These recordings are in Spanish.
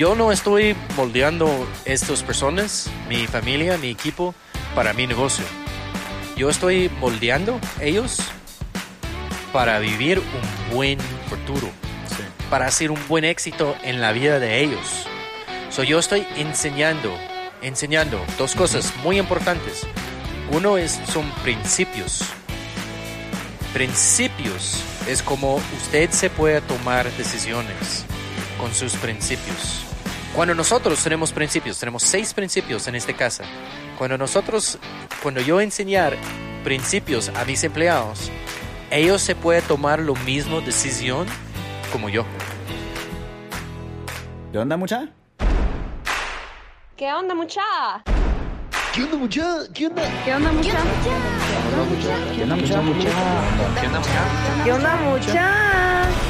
Yo no estoy moldeando estas personas, mi familia, mi equipo, para mi negocio. Yo estoy moldeando ellos para vivir un buen futuro, para hacer un buen éxito en la vida de ellos. So, yo estoy enseñando, enseñando dos cosas muy importantes. Uno es, son principios. Principios es como usted se puede tomar decisiones con sus principios. Cuando nosotros tenemos principios, tenemos seis principios en esta casa. Cuando nosotros, cuando yo enseñar principios a mis empleados, ellos se pueden tomar lo mismo decisión como yo. ¿Qué onda, mucha? ¿Qué onda, mucha? ¿Qué onda, mucha? ¿Qué onda? ¿Qué onda, mucha? ¿Qué onda, mucha? ¿Qué onda, mucha? ¿Qué onda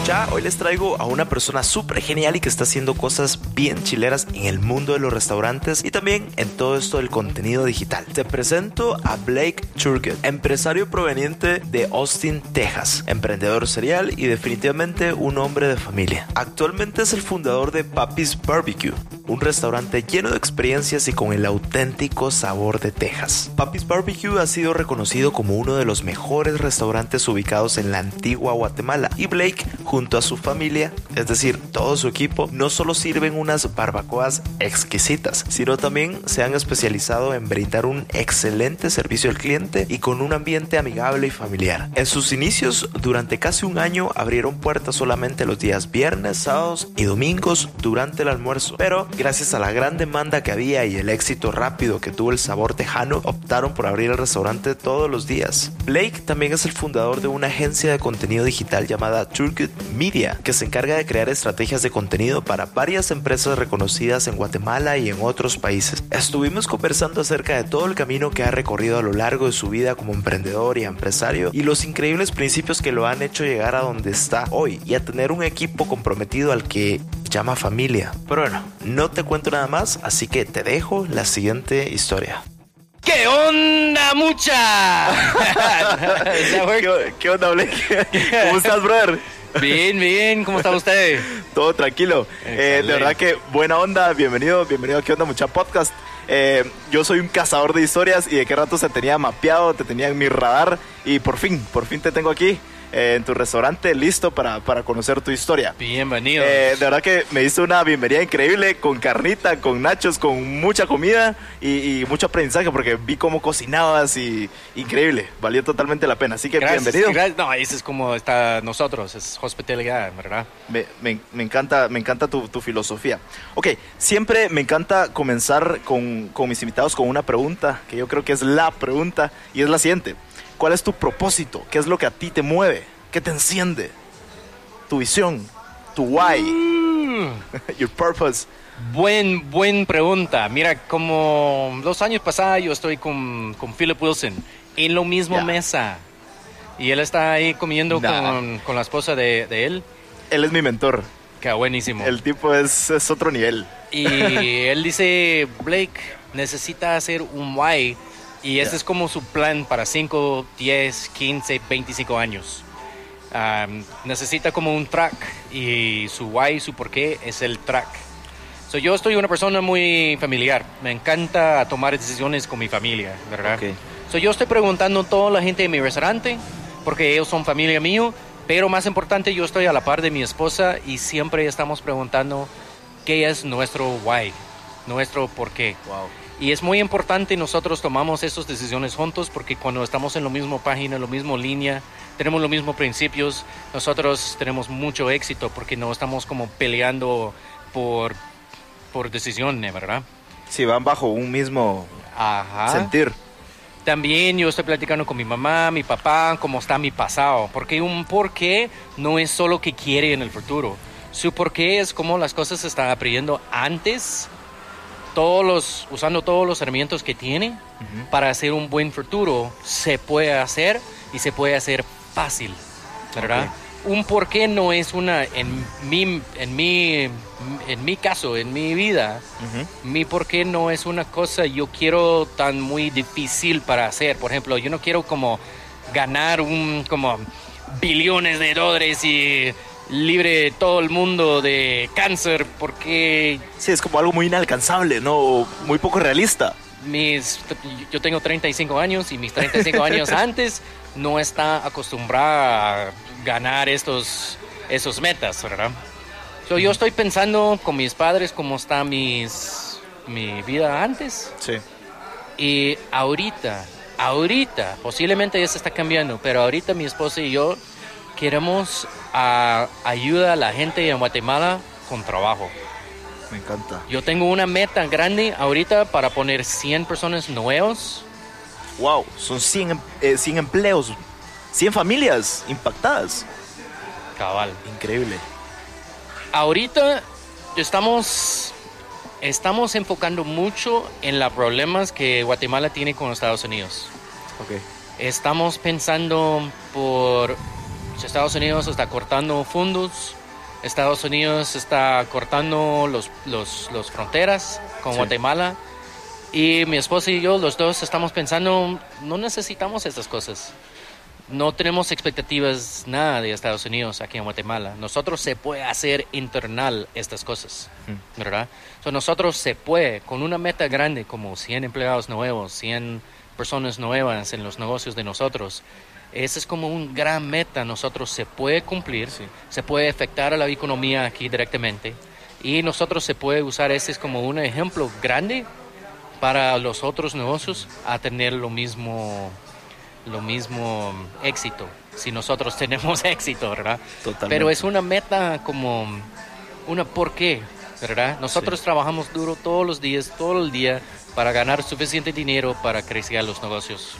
Mucha, hoy les traigo a una persona súper genial y que está haciendo cosas bien chileras en el mundo de los restaurantes y también en todo esto del contenido digital. Te presento a Blake Churget, empresario proveniente de Austin, Texas, emprendedor serial y definitivamente un hombre de familia. Actualmente es el fundador de Papi's Barbecue, un restaurante lleno de experiencias y con el auténtico sabor de Texas. Papi's Barbecue ha sido reconocido como uno de los mejores restaurantes ubicados en la antigua Guatemala y Blake junto a su familia, es decir, todo su equipo, no solo sirven unas barbacoas exquisitas, sino también se han especializado en brindar un excelente servicio al cliente y con un ambiente amigable y familiar. En sus inicios, durante casi un año, abrieron puertas solamente los días viernes, sábados y domingos durante el almuerzo, pero gracias a la gran demanda que había y el éxito rápido que tuvo el sabor tejano, optaron por abrir el restaurante todos los días. Blake también es el fundador de una agencia de contenido digital llamada Turgut Media, que se encarga de crear estrategias de contenido para varias empresas reconocidas en Guatemala y en otros países. Estuvimos conversando acerca de todo el camino que ha recorrido a lo largo de su vida como emprendedor y empresario y los increíbles principios que lo han hecho llegar a donde está hoy y a tener un equipo comprometido al que llama familia. Pero bueno, no te cuento nada más, así que te dejo la siguiente historia. ¿Qué onda, mucha? ¿Qué, qué onda, Blake? ¿Cómo estás, brother? Bien, bien, ¿cómo está usted? Todo tranquilo. Eh, de verdad que buena onda. Bienvenido, bienvenido a ¿Qué onda, mucha podcast? Eh, yo soy un cazador de historias y de qué rato se tenía mapeado, te tenía en mi radar y por fin, por fin te tengo aquí eh, en tu restaurante listo para, para conocer tu historia. Bienvenido. Eh, de verdad que me diste una bienvenida increíble con carnita, con nachos, con mucha comida y, y mucho aprendizaje porque vi cómo cocinabas y increíble, valió totalmente la pena. Así que Gracias, bienvenido. gracias. No, ese es como está nosotros, es hospitalidad, ¿verdad? Me, me- me encanta, me encanta tu, tu filosofía. Ok, siempre me encanta comenzar con, con mis invitados con una pregunta, que yo creo que es la pregunta, y es la siguiente. ¿Cuál es tu propósito? ¿Qué es lo que a ti te mueve? ¿Qué te enciende? Tu visión, tu why, Mm. your purpose. Buen, buen pregunta. Mira, como los años pasados yo estoy con, con Philip Wilson en lo mismo Ya. mesa. Y él está ahí comiendo Nah. con, con la esposa de, de él. Él es mi mentor. Que buenísimo. El tipo es, es otro nivel. Y él dice, Blake necesita hacer un why. Y Ya. es como su plan para 5, 10, 15, 25 años. Um, necesita como un track. Y su why, su por qué es el track. So, yo estoy una persona muy familiar. Me encanta tomar decisiones con mi familia, ¿verdad? Ok. So, yo estoy preguntando a toda la gente de mi restaurante, porque ellos son familia mío, pero más importante, yo estoy a la par de mi esposa y siempre estamos preguntando qué es nuestro why, nuestro por qué. Wow. Y es muy importante nosotros tomamos esas decisiones juntos porque cuando estamos en la misma página, en la misma línea, tenemos los mismos principios, nosotros tenemos mucho éxito porque no estamos como peleando por, por decisiones, ¿verdad? Si van bajo un mismo Ajá. sentir. también yo estoy platicando con mi mamá, mi papá, cómo está mi pasado, porque un porqué no es solo que quiere en el futuro. Su porqué es cómo las cosas se están aprendiendo antes, todos los, usando todos los herramientas que tiene para hacer un buen futuro, se puede hacer y se puede hacer fácil, ¿verdad? Un porqué no es una, en mi, en mi, en mi caso, en mi vida, mi porqué no es una cosa yo quiero tan muy difícil para hacer. Por ejemplo, yo no quiero como ganar un, como billones de dólares y libre todo el mundo de cáncer porque... Sí, es como algo muy inalcanzable, ¿no? Muy poco realista. Mis, yo tengo 35 años y mis 35 años antes no está acostumbrada a ganar estos, esos metas, ¿verdad? Yo estoy pensando con mis padres cómo está mis, mi vida antes. Sí. Y ahorita, ahorita, posiblemente ya se está cambiando, pero ahorita mi esposa y yo queremos a, ayuda a la gente en Guatemala con trabajo. Me encanta. Yo tengo una meta grande ahorita para poner 100 personas nuevos. Wow, son 100, eh, 100 empleos, 100 familias impactadas. Cabal. Increíble. Ahorita estamos, estamos enfocando mucho en los problemas que Guatemala tiene con Estados Unidos. Okay. Estamos pensando por Estados Unidos está cortando fondos, Estados Unidos está cortando los, los, los fronteras con Sí. Guatemala. Y mi esposa y yo, los dos, estamos pensando, no necesitamos estas cosas. No tenemos expectativas nada de Estados Unidos aquí en Guatemala. Nosotros se puede hacer internal estas cosas, ¿verdad? So, nosotros se puede, con una meta grande como 100 empleados nuevos, 100 personas nuevas en los negocios de nosotros, ese es como un gran meta. Nosotros se puede cumplir, se puede afectar a la economía aquí directamente y nosotros se puede usar ese es como un ejemplo grande para los otros negocios a tener lo mismo lo mismo éxito si nosotros tenemos éxito verdad Totalmente. pero es una meta como una por qué verdad nosotros trabajamos duro todos los días todo el día para ganar suficiente dinero para crecer los negocios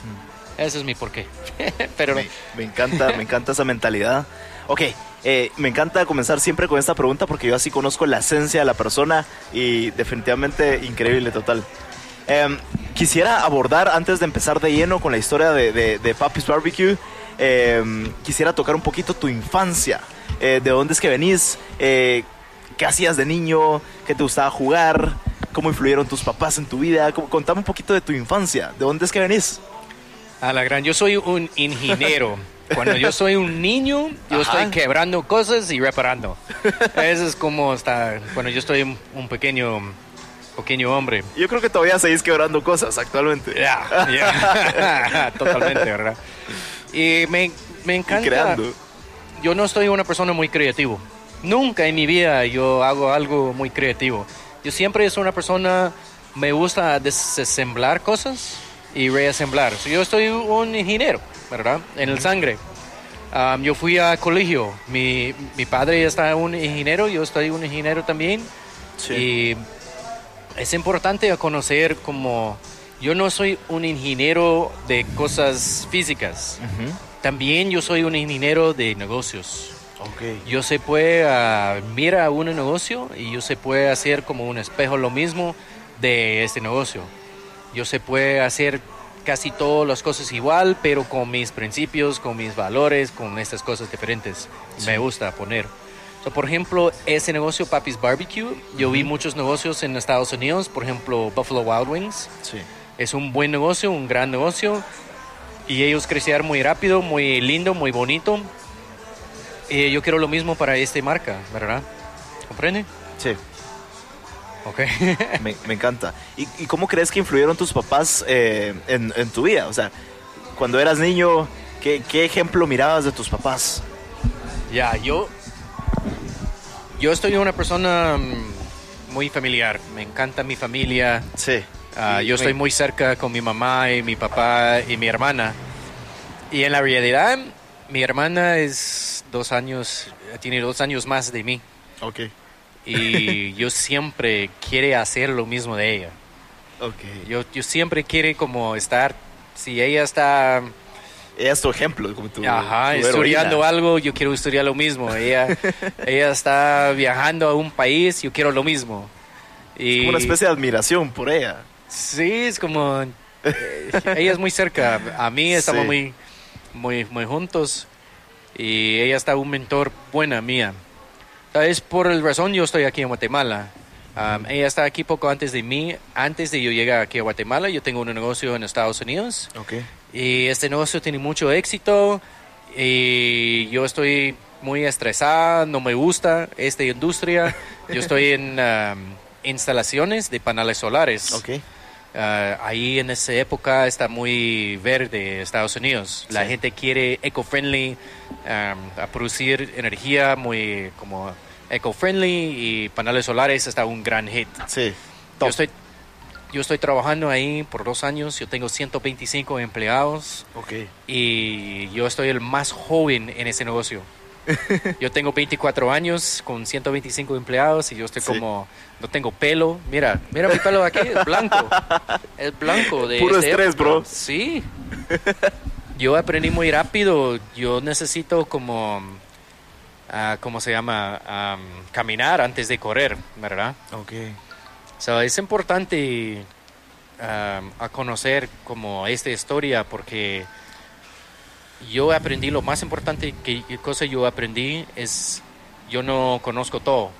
ese es mi por qué pero Me, me encanta, me encanta esa mentalidad. Ok, eh, me encanta comenzar siempre con esta pregunta porque yo así conozco la esencia de la persona y definitivamente increíble total. Em, quisiera abordar, antes de empezar de lleno con la historia de, de, de Papi's Barbecue, em, quisiera tocar un poquito tu infancia. Eh, ¿De dónde es que venís? Eh, ¿Qué hacías de niño? ¿Qué te gustaba jugar? ¿Cómo influyeron tus papás en tu vida? Contame un poquito de tu infancia. ¿De dónde es que venís? A la gran, yo soy un ingeniero. Cuando yo soy un niño, yo Ajá. estoy quebrando cosas y reparando. Eso es como está cuando yo estoy un, pequeño, pequeño hombre. Yo creo que todavía seguís quebrando cosas actualmente. Ya, ya. Totalmente, ¿verdad? Y me, me Y encanta. creando. Yo no soy una persona muy creativo. Nunca en mi vida yo hago algo muy creativo. Yo siempre soy una persona, me gusta desasemblar cosas y reasemblar. So, yo soy un ingeniero, ¿verdad? En el sangre. Um, yo fui a colegio. Mi, mi padre está un ingeniero, yo estoy un ingeniero también. Sí. Y es importante conocer como yo no soy un ingeniero de cosas físicas. Ujú. También yo soy un ingeniero de negocios. Ok. Yo se puede ah, mira un negocio y yo se puede hacer como un espejo lo mismo de este negocio. Yo se puede hacer casi todas las cosas igual, pero con mis principios, con mis valores, con estas cosas diferentes. Me gusta poner. So, por ejemplo, ese negocio Papi's Barbecue, yo vi muchos negocios en Estados Unidos, por ejemplo, Buffalo Wild Wings. Sí. Es un buen negocio, un gran negocio. Y ellos crecieron muy rápido, muy lindo, muy bonito. Y yo quiero lo mismo para esta marca, ¿verdad? ¿Comprende? Sí. Ok. Me, me encanta. ¿Y, y cómo crees que influyeron tus papás eh, en, en tu vida? O sea, cuando eras niño, ¿qué, qué ejemplo mirabas de tus papás? ya, yo. Yo estoy una persona mm, muy familiar. Me encanta mi familia. Sí. Ah, yo estoy muy cerca con mi mamá y mi papá y mi hermana. Y en la realidad, mi hermana es dos años, tiene dos años más de mí. Ok. Y yo siempre quiere hacer lo mismo de ella. Ok. Yo, yo siempre quiere como estar si ella está Ella es tu ejemplo, como tu, Ajá, tu estudiando algo, yo quiero estudiar lo mismo. Ella, ella está viajando a un país, yo quiero lo mismo. Y Como una especie de admiración por ella. Sí, es como... eh, ella es muy cerca. A mí estamos Sí. muy, muy, muy juntos. Y ella está un mentor buena mía. Es por el razón yo estoy aquí en Guatemala. Um, ella está aquí poco antes de mí. Antes de yo llegar aquí a Guatemala, yo tengo un negocio en Estados Unidos. Ok. Y este negocio tiene mucho éxito y yo estoy muy estresada, no me gusta esta industria. Yo estoy en um, instalaciones de paneles solares. Ok. Ah, ahí en esa época está muy verde Estados Unidos. La Sí. gente quiere eco-friendly, um, a producir energía muy como eco-friendly y paneles solares está un gran hit. Sí. Yo estoy, yo estoy trabajando ahí por dos años, yo tengo 125 empleados Ok. y yo estoy el más joven en ese negocio. Yo tengo 24 años con 125 empleados y yo estoy Sí. como, no tengo pelo. Mira, mira mi pelo aquí, es blanco. Es blanco. De Puro esta estrés, época. bro. Sí. Yo aprendí muy rápido. Yo necesito como, ah, ¿cómo se llama? Am, caminar antes de correr, ¿verdad? Ok. So, es importante um, a conocer como esta historia porque yo aprendí lo más importante que cosa yo aprendí es yo no conozco todo.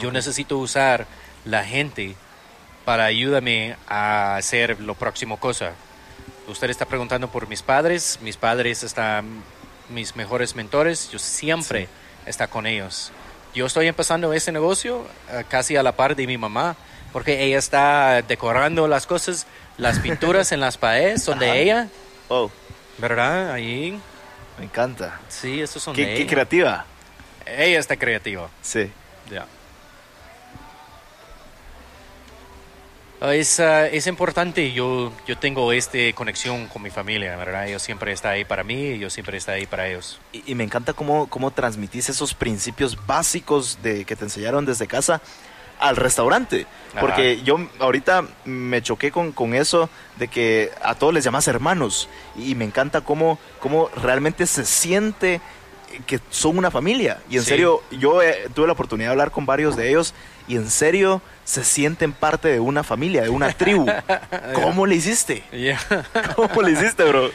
Yo necesito usar la gente para ayudarme a hacer lo próximo cosa. Usted está preguntando por mis padres, mis padres están mis mejores mentores, yo siempre está con ellos. Yo estoy empezando ese negocio eh, casi a la par de mi mamá, porque ella está decorando las cosas, las pinturas en las paredes son de ella, Oh, ¿verdad? Ahí, me encanta. sí, esos son Qué, de qué ella. creativa. Ella está creativa. Sí. Ya. Ah, Es, ah, es importante, yo, yo tengo esta conexión con mi familia, ¿verdad? Ellos siempre está ahí para mí y yo siempre está ahí para ellos. Y, y me encanta cómo, cómo transmitís esos principios básicos de, que te enseñaron desde casa al restaurante. Ajá. Porque yo ahorita me choqué con, con eso de que a todos les llamas hermanos. Y me encanta cómo, cómo realmente se siente que son una familia. Y en Sí. serio, yo eh, tuve la oportunidad de hablar con varios de ellos y en serio se sienten parte de una familia, de una tribu. ¿Cómo le hiciste? ¿Cómo le hiciste, bro?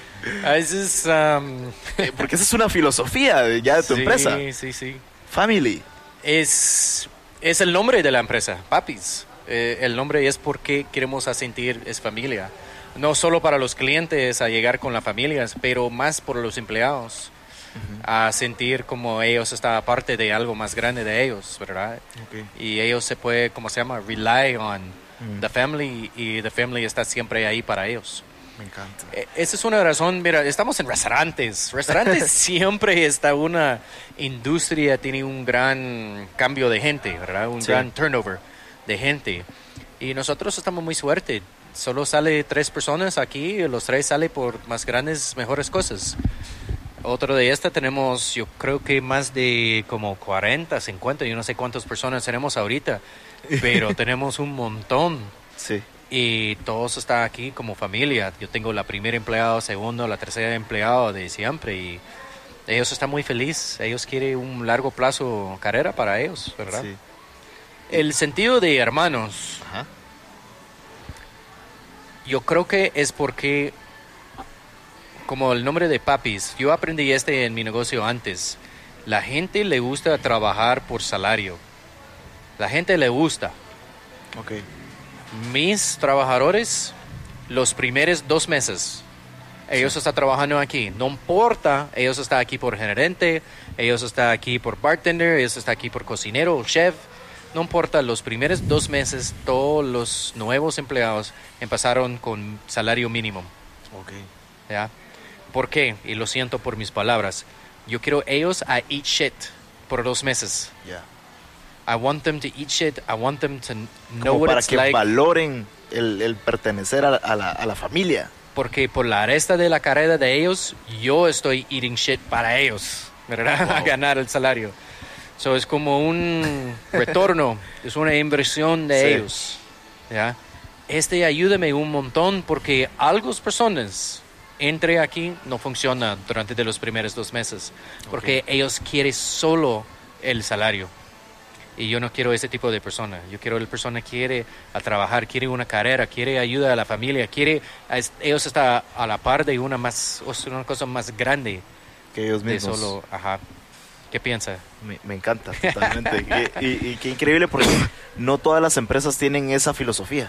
A veces... am, Eh, Porque esa es una filosofía ya de tu sí, empresa. Sí, sí. Family. Es, es el nombre de la empresa, Papis. Eh, el nombre es porque queremos sentir es familia. No solo para los clientes a llegar con las familias, pero más por los empleados. A sentir como ellos están parte de algo más grande de ellos, ¿verdad? Y ellos se puede, ¿cómo se llama? Rely on Mm. the family y the family está siempre ahí para ellos. Me encanta. Eh, Esa es una razón, mira, estamos en restaurantes. Restaurantes siempre está una industria, tiene un gran cambio de gente, ¿verdad? Un Sí. gran turnover de gente. Y nosotros estamos muy suerte. Solo sale tres personas aquí los tres sale por más grandes, mejores cosas. Otro de esta tenemos, yo creo que más de como 40, 50, yo no sé cuántas personas tenemos ahorita, pero tenemos un montón Sí. Y todos están aquí como familia. Yo tengo la primera empleado, segundo, la tercera empleado de siempre y ellos están muy felices. Ellos quieren un largo plazo carrera para ellos, ¿verdad? Sí. El sentido de hermanos, Ajá. yo creo que es porque, como el nombre de papis, yo aprendí este en mi negocio antes. La gente le gusta trabajar por salario. La gente le gusta. Ok. Mis trabajadores los primeros dos meses. Ellos están trabajando aquí. No importa, ellos están aquí por gerente, ellos están aquí por bartender, ellos están aquí por cocinero, chef. No importa, los primeros dos meses todos los nuevos empleados empezaron con salario mínimo. Ok. ¿ya? ¿Por qué? Y lo siento por mis palabras. Yo quiero ellos a eat shit por dos meses. Ya. I want them to eat shit. I want them to know Como what para it's que like. valoren el, el pertenecer a, a la, a la familia. porque por la resta de la carrera de ellos, yo estoy eating shit para ellos, ¿verdad? A ganar el salario. So es como un retorno, es una inversión de Sí. ellos, ¿ya? este ayúdame un montón porque algunas personas entre aquí no funciona durante de los primeros dos meses porque ellos quieren solo el salario y yo no quiero ese tipo de persona yo quiero la persona que quiere a trabajar quiere una carrera quiere ayuda a la familia quiere ellos están a la par de una más una cosa más grande que ellos mismos de solo ajá ¿Qué piensa? Me, encanta, totalmente. y, qué increíble porque no todas las empresas tienen esa filosofía.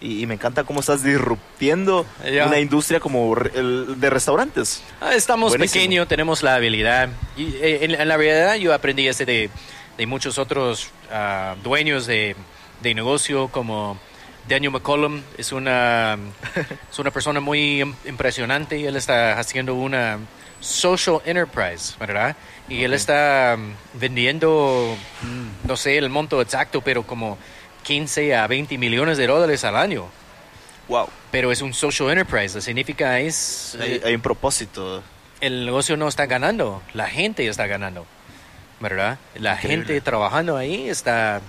Y, me encanta cómo estás disruptiendo una industria como el de restaurantes. Ah, estamos pequeños, tenemos la habilidad. Y eh, en, la realidad yo aprendí ese de, de muchos otros ah, dueños de, de negocio como Daniel McCollum es una, es una persona muy impresionante y él está haciendo una social enterprise, ¿verdad? Y él está mm, vendiendo, mm, no sé el monto exacto, pero como 15 a 20 millones de dólares al año. Wow. Pero es un social enterprise, significa es... Hay, hay un propósito. El negocio no está ganando, la gente está ganando, ¿verdad? La gente trabajando ahí está,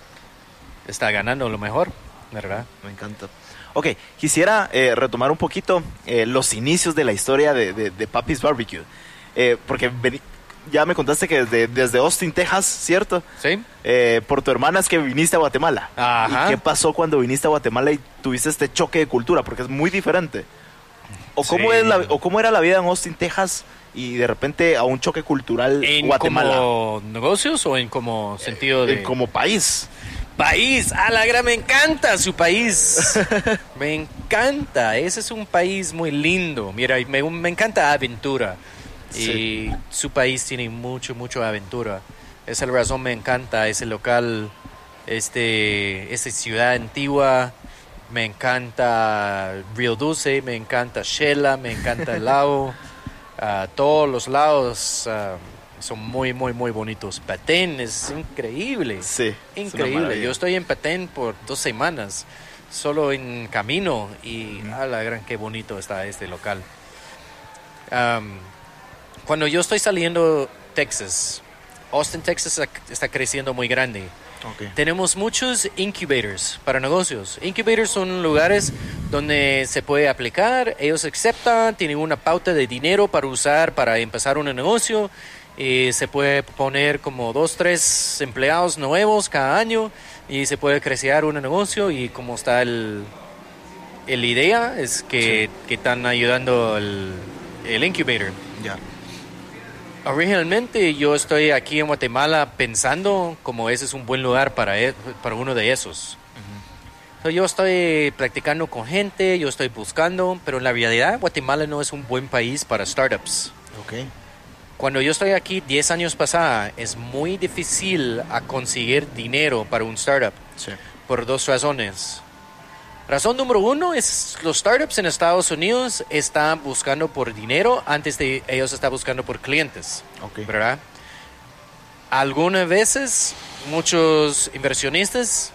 está ganando lo mejor, ¿verdad? Me encanta. Ok, quisiera eh, retomar un poquito eh, los inicios de la historia de, de, de Papi's Barbecue. Eh, porque ya me contaste que desde, desde Austin, Texas, ¿cierto? Sí. Eh, por tu hermana es que viniste a Guatemala. Ajá. ¿Y qué pasó cuando viniste a Guatemala y tuviste este choque de cultura? Porque es muy diferente. ¿O cómo, es la, o cómo era la vida en Austin, Texas y de repente a un choque cultural ¿En Guatemala? como negocios o en como sentido de...? como país. País, a la gran, me encanta su país. me encanta, ese es un país muy lindo. Mira, me, me encanta aventura. Y su país tiene mucho, mucho aventura. Esa es la razón me encanta ese local, este, esta ciudad antigua. Me encanta Río Dulce, me encanta Shela, me encanta el lago. Ah, todos los lados ah, son muy, muy, muy bonitos. Petén es increíble. Sí. Increíble. Yo estoy en Petén por dos semanas, solo en camino, y a la gran, qué bonito está este local cuando yo estoy saliendo Texas, Austin, Texas está creciendo muy grande. Tenemos muchos incubators para negocios. Incubators son lugares donde se puede aplicar, ellos aceptan, tienen una pauta de dinero para usar para empezar un negocio. Y se puede poner como dos, tres empleados nuevos cada año y se puede crecer un negocio y como está el, el idea es que, que están ayudando el, el incubator. Ya. Originalmente yo estoy aquí en Guatemala pensando como ese es un buen lugar para, e, para uno de esos. yo estoy practicando con gente, yo estoy buscando, pero en la realidad Guatemala no es un buen país para startups. Okay. Cuando yo estoy aquí 10 años pasada, es muy difícil a conseguir dinero para un startup. Por dos razones. Razón número uno es los startups en Estados Unidos están buscando por dinero antes de ellos están buscando por clientes. ¿Verdad? Algunas veces muchos inversionistas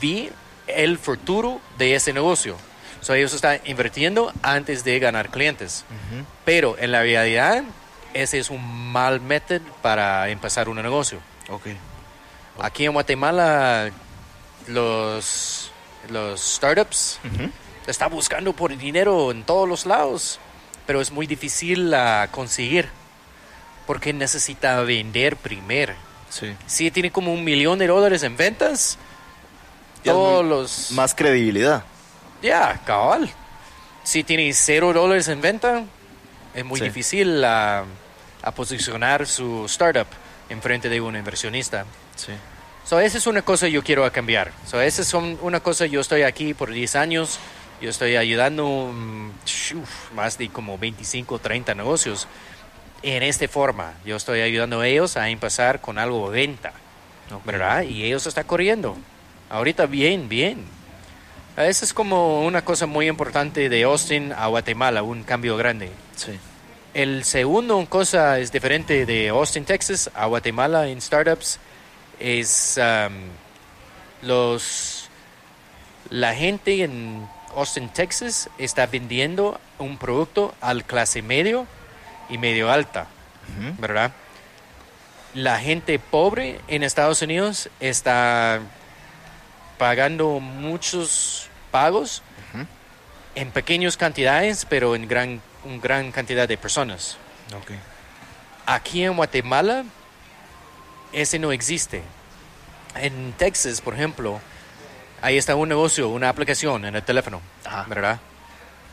vi el futuro de ese negocio. So, ellos están invirtiendo antes de ganar clientes. Pero en la realidad, ese es un mal método para empezar un negocio. Okay. Aquí en Guatemala, los los startups. Está buscando por dinero en todos los lados, pero es muy difícil a conseguir porque necesita vender primero. Sí. Si tiene como un millón de dólares en ventas, todos los... Más credibilidad. Ya, cabal. Si tiene cero dólares en venta, es muy difícil a, a posicionar su startup en frente de un inversionista. Sí. So, esa es una cosa que yo quiero cambiar. So, esa es una cosa, yo estoy aquí por 10 años, yo estoy ayudando mm, más de como 25, 30 negocios en esta forma. Yo estoy ayudando a ellos a empezar con algo de venta, ¿verdad? Y ellos están corriendo. Ahorita bien, bien. Esa es como una cosa muy importante de Austin a Guatemala, un cambio grande. Sí. El segundo cosa es diferente de Austin, Texas a Guatemala en startups es um, los la gente en Austin, Texas está vendiendo un producto al clase medio y medio alta, ¿verdad? La gente pobre en Estados Unidos está pagando muchos pagos en pequeñas cantidades, pero en gran, un gran cantidad de personas. Ok. Aquí en Guatemala, ese no existe. En Texas, por ejemplo, ahí está un negocio, una aplicación en el teléfono, Ajá. ¿verdad?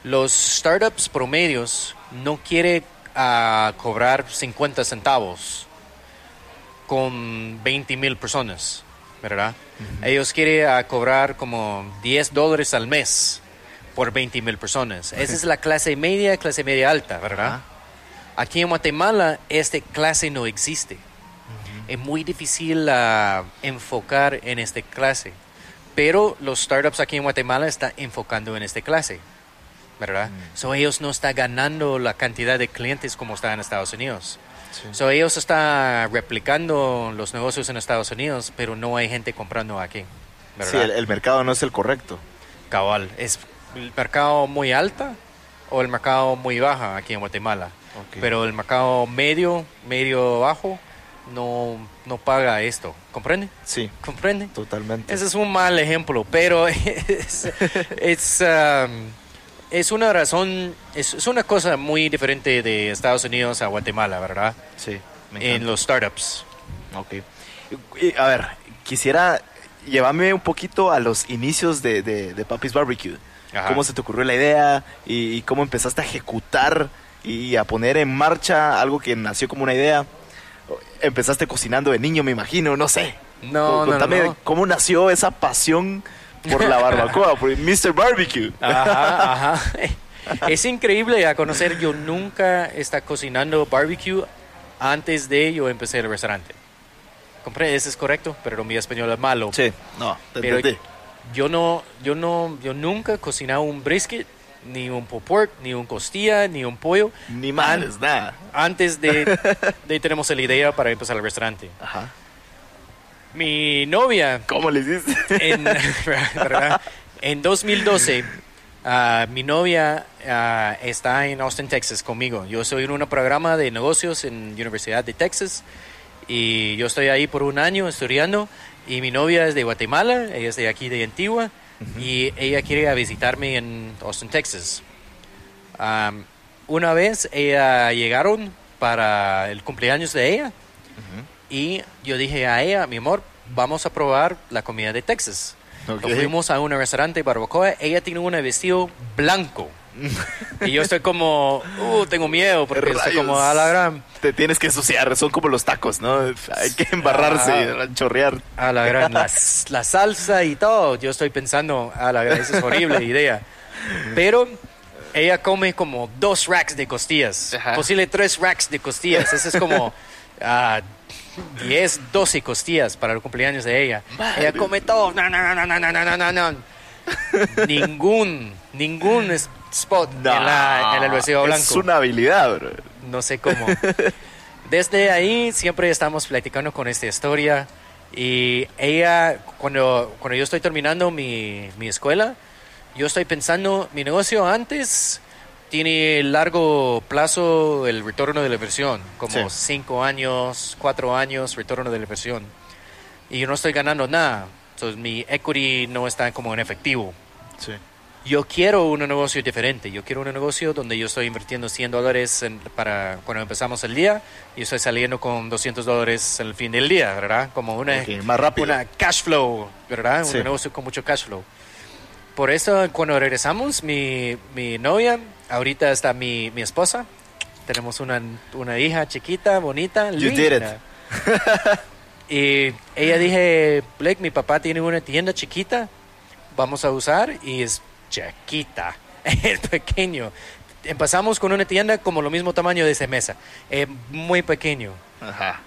Los startups promedios no quieren ah, cobrar 50 centavos con 20 mil personas, ¿verdad? Ellos quieren ah, cobrar como 10 dólares al mes por 20 mil personas. Esa es la clase media, clase media alta, ¿verdad? Aquí en Guatemala, esta clase no existe. Es muy difícil ah, enfocar en esta clase. Pero los startups aquí en Guatemala están enfocando en esta clase. ¿Verdad? So, ellos no están ganando la cantidad de clientes como están en Estados Unidos. So, ellos están replicando los negocios en Estados Unidos, pero no hay gente comprando aquí. ¿verdad? Sí, el, el mercado no es el correcto. Cabal, ¿es el mercado muy alta o el mercado muy baja aquí en Guatemala? Pero el mercado medio, medio bajo, no, no paga esto. ¿Comprende? Sí, ¿Comprende? totalmente. Ese es un mal ejemplo, pero es, es, um, es una razón, es, es una cosa muy diferente de Estados Unidos a Guatemala, ¿verdad? Sí, me En los startups. Ok. Y, y, a ver, quisiera llevarme un poquito a los inicios de, de, de Papi's Barbecue. Ajá. ¿Cómo se te ocurrió la idea y, y cómo empezaste a ejecutar y a poner en marcha algo que nació como una idea? Empezaste cocinando de niño, me imagino, no sé. No, no, Contame no, no. cómo nació esa pasión por la barbacoa, por Mr. Barbecue. Ajá, ajá. Es increíble a conocer, yo nunca está cocinando barbecue antes de yo empecé el restaurante. ¿Comprende? Eso es correcto, pero mi español es malo. Sí, no, te Pero entendí. yo no, yo no, yo nunca he cocinado un brisket, ni un pork, ni un costilla, ni un pollo. Ni madres, nada. Antes de, de tenemos la idea para empezar el restaurante. Ajá. Mi novia ¿Cómo le hiciste? en, en 2012, ah, mi novia ah, está en Austin, Texas conmigo. Yo soy en un programa de negocios en Universidad de Texas y yo estoy ahí por un año estudiando y mi novia es de Guatemala, ella es de aquí de Antigua y ella quiere ir a visitarme en Austin, Texas. Una vez ella llegaron para el cumpleaños de ella y yo dije a ella, mi amor, vamos a probar la comida de Texas. Nos fuimos a un restaurante barbacoa. Ella tiene un vestido blanco y yo estoy como, uh, tengo miedo, porque Rayos. estoy como a la gran. Te tienes que ensuciar, son como los tacos, ¿no? Hay que embarrarse, ah, y chorrear. A la gran, la, la, salsa y todo. Yo estoy pensando, a la gran, esa es horrible idea. Pero ella come como dos racks de costillas, Ajá. posible tres racks de costillas. Eso es como. Uh, 10, 12 costillas para el cumpleaños de ella. Ella come todo. No, no, no, no, no, no, no ningún, ningún spot en, la- en el vestido blanco. Es una habilidad, bro. No sé cómo. Desde ahí siempre estamos platicando con esta historia y ella, cuando, cuando yo estoy terminando mi, mi escuela, yo estoy pensando, mi negocio antes tiene largo plazo el retorno de la inversión, como Sí. cinco años, cuatro años, retorno de la inversión. Y yo no estoy ganando nada, entonces mi equity no está como en efectivo Sí. yo quiero un negocio diferente. Yo quiero un negocio donde yo estoy invirtiendo 100 dólares para cuando empezamos el día y estoy saliendo con 200 dólares al fin del día, ¿verdad? Como una, Ok, más rápido. una cash flow, ¿verdad? Sí. Un negocio con mucho cash flow. Por eso, cuando regresamos, mi, mi novia, ahorita está mi, mi esposa, tenemos una, una hija chiquita, bonita, You did it. Y ella dije, Blake, mi papá tiene una tienda chiquita, vamos a usar y es chiquita, es pequeño. Empezamos con una tienda como lo mismo tamaño de esa mesa, eh, muy pequeño. Ajá.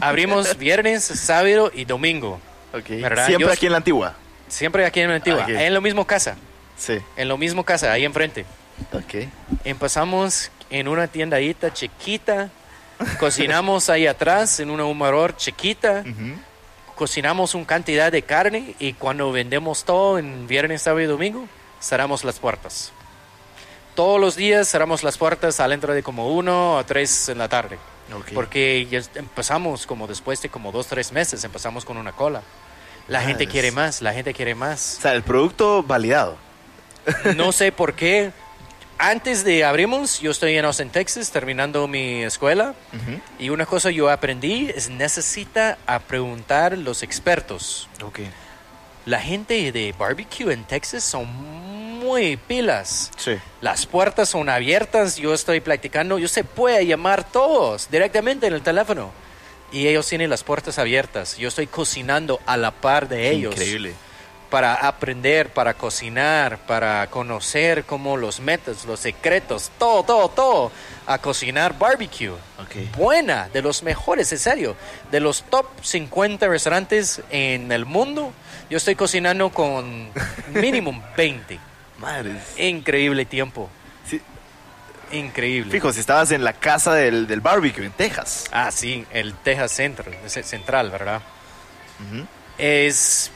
Abrimos viernes, sábado y domingo, Ok. ¿Verdad? Siempre Yo- aquí en la antigua. siempre aquí en la antigua, en lo mismo casa, Sí. en lo mismo casa, ahí enfrente. Ok. Empezamos en una tiendadita chiquita, cocinamos ahí atrás en una humaror chiquita. Cocinamos una cantidad de carne y cuando vendemos todo en viernes, sábado y domingo, cerramos las puertas. Todos los días cerramos las puertas al entrar de como uno o tres en la tarde. Porque ya empezamos como después de como dos, tres meses, empezamos con una cola. La Ah, gente es- quiere más, la gente quiere más. O sea, el producto validado. No sé por qué. Antes de abrimos, yo estoy en Austin, Texas, terminando mi escuela. Y una cosa yo aprendí es necesita a preguntar los expertos. Ok. La gente de barbecue en Texas son muy pilas. Sí. Las puertas son abiertas, yo estoy practicando, yo se puede llamar todos directamente en el teléfono. Y ellos tienen las puertas abiertas. Yo estoy cocinando a la par de ellos. Increíble. Para aprender, para cocinar, para conocer como los métodos, los secretos, todo, todo, todo. A cocinar barbecue. Ok. Buena, de los mejores, en serio. De los top 50 restaurantes en el mundo, yo estoy cocinando con mínimo 20. Madres. Increíble tiempo. Sí. Increíble. Fijo, si estabas en la casa del, del barbecue en Texas. Ah, sí, el Texas Central, Central, ¿verdad? Es.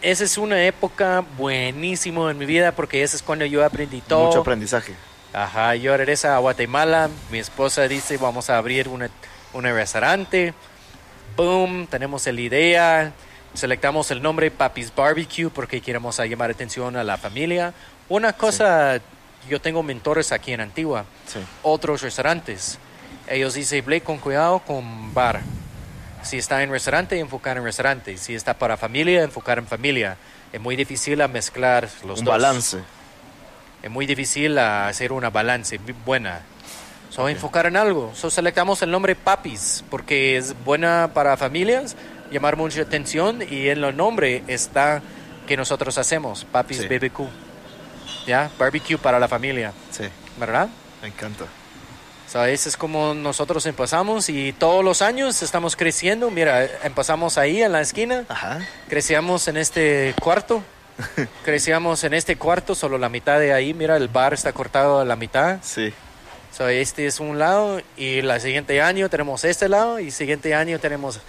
Esa es una época buenísima en mi vida porque esa es cuando yo aprendí todo. Mucho aprendizaje. Ajá, yo regreso a Guatemala. Mi esposa dice: Vamos a abrir una, un restaurante. Boom, tenemos la idea. Selectamos el nombre Papi's Barbecue porque queremos llamar atención a la familia. Una cosa, yo tengo mentores aquí en Antigua, Sí. otros restaurantes. Ellos dicen: Blake, con cuidado con bar. Si está en restaurante, enfocar en restaurante. Si está para familia, enfocar en familia. Es muy difícil a mezclar los Un dos balance. es muy difícil a hacer una balance buena. So, Ok. enfocar en algo. So, selectamos el nombre Papis porque es buena para familias, llamar mucha atención y en el nombre está que nosotros hacemos, Papis Sí. BBQ. ¿Ya? Barbecue para la familia, Sí, ¿verdad? me encanta. Ese es como nosotros empezamos y todos los años estamos creciendo. Mira, empezamos ahí en la esquina, Ajá. crecíamos en este cuarto. Crecíamos en este cuarto, solo la mitad de ahí. Mira, el bar está cortado a la mitad. Sí. So, este es un lado y el siguiente año tenemos este lado y el siguiente año tenemos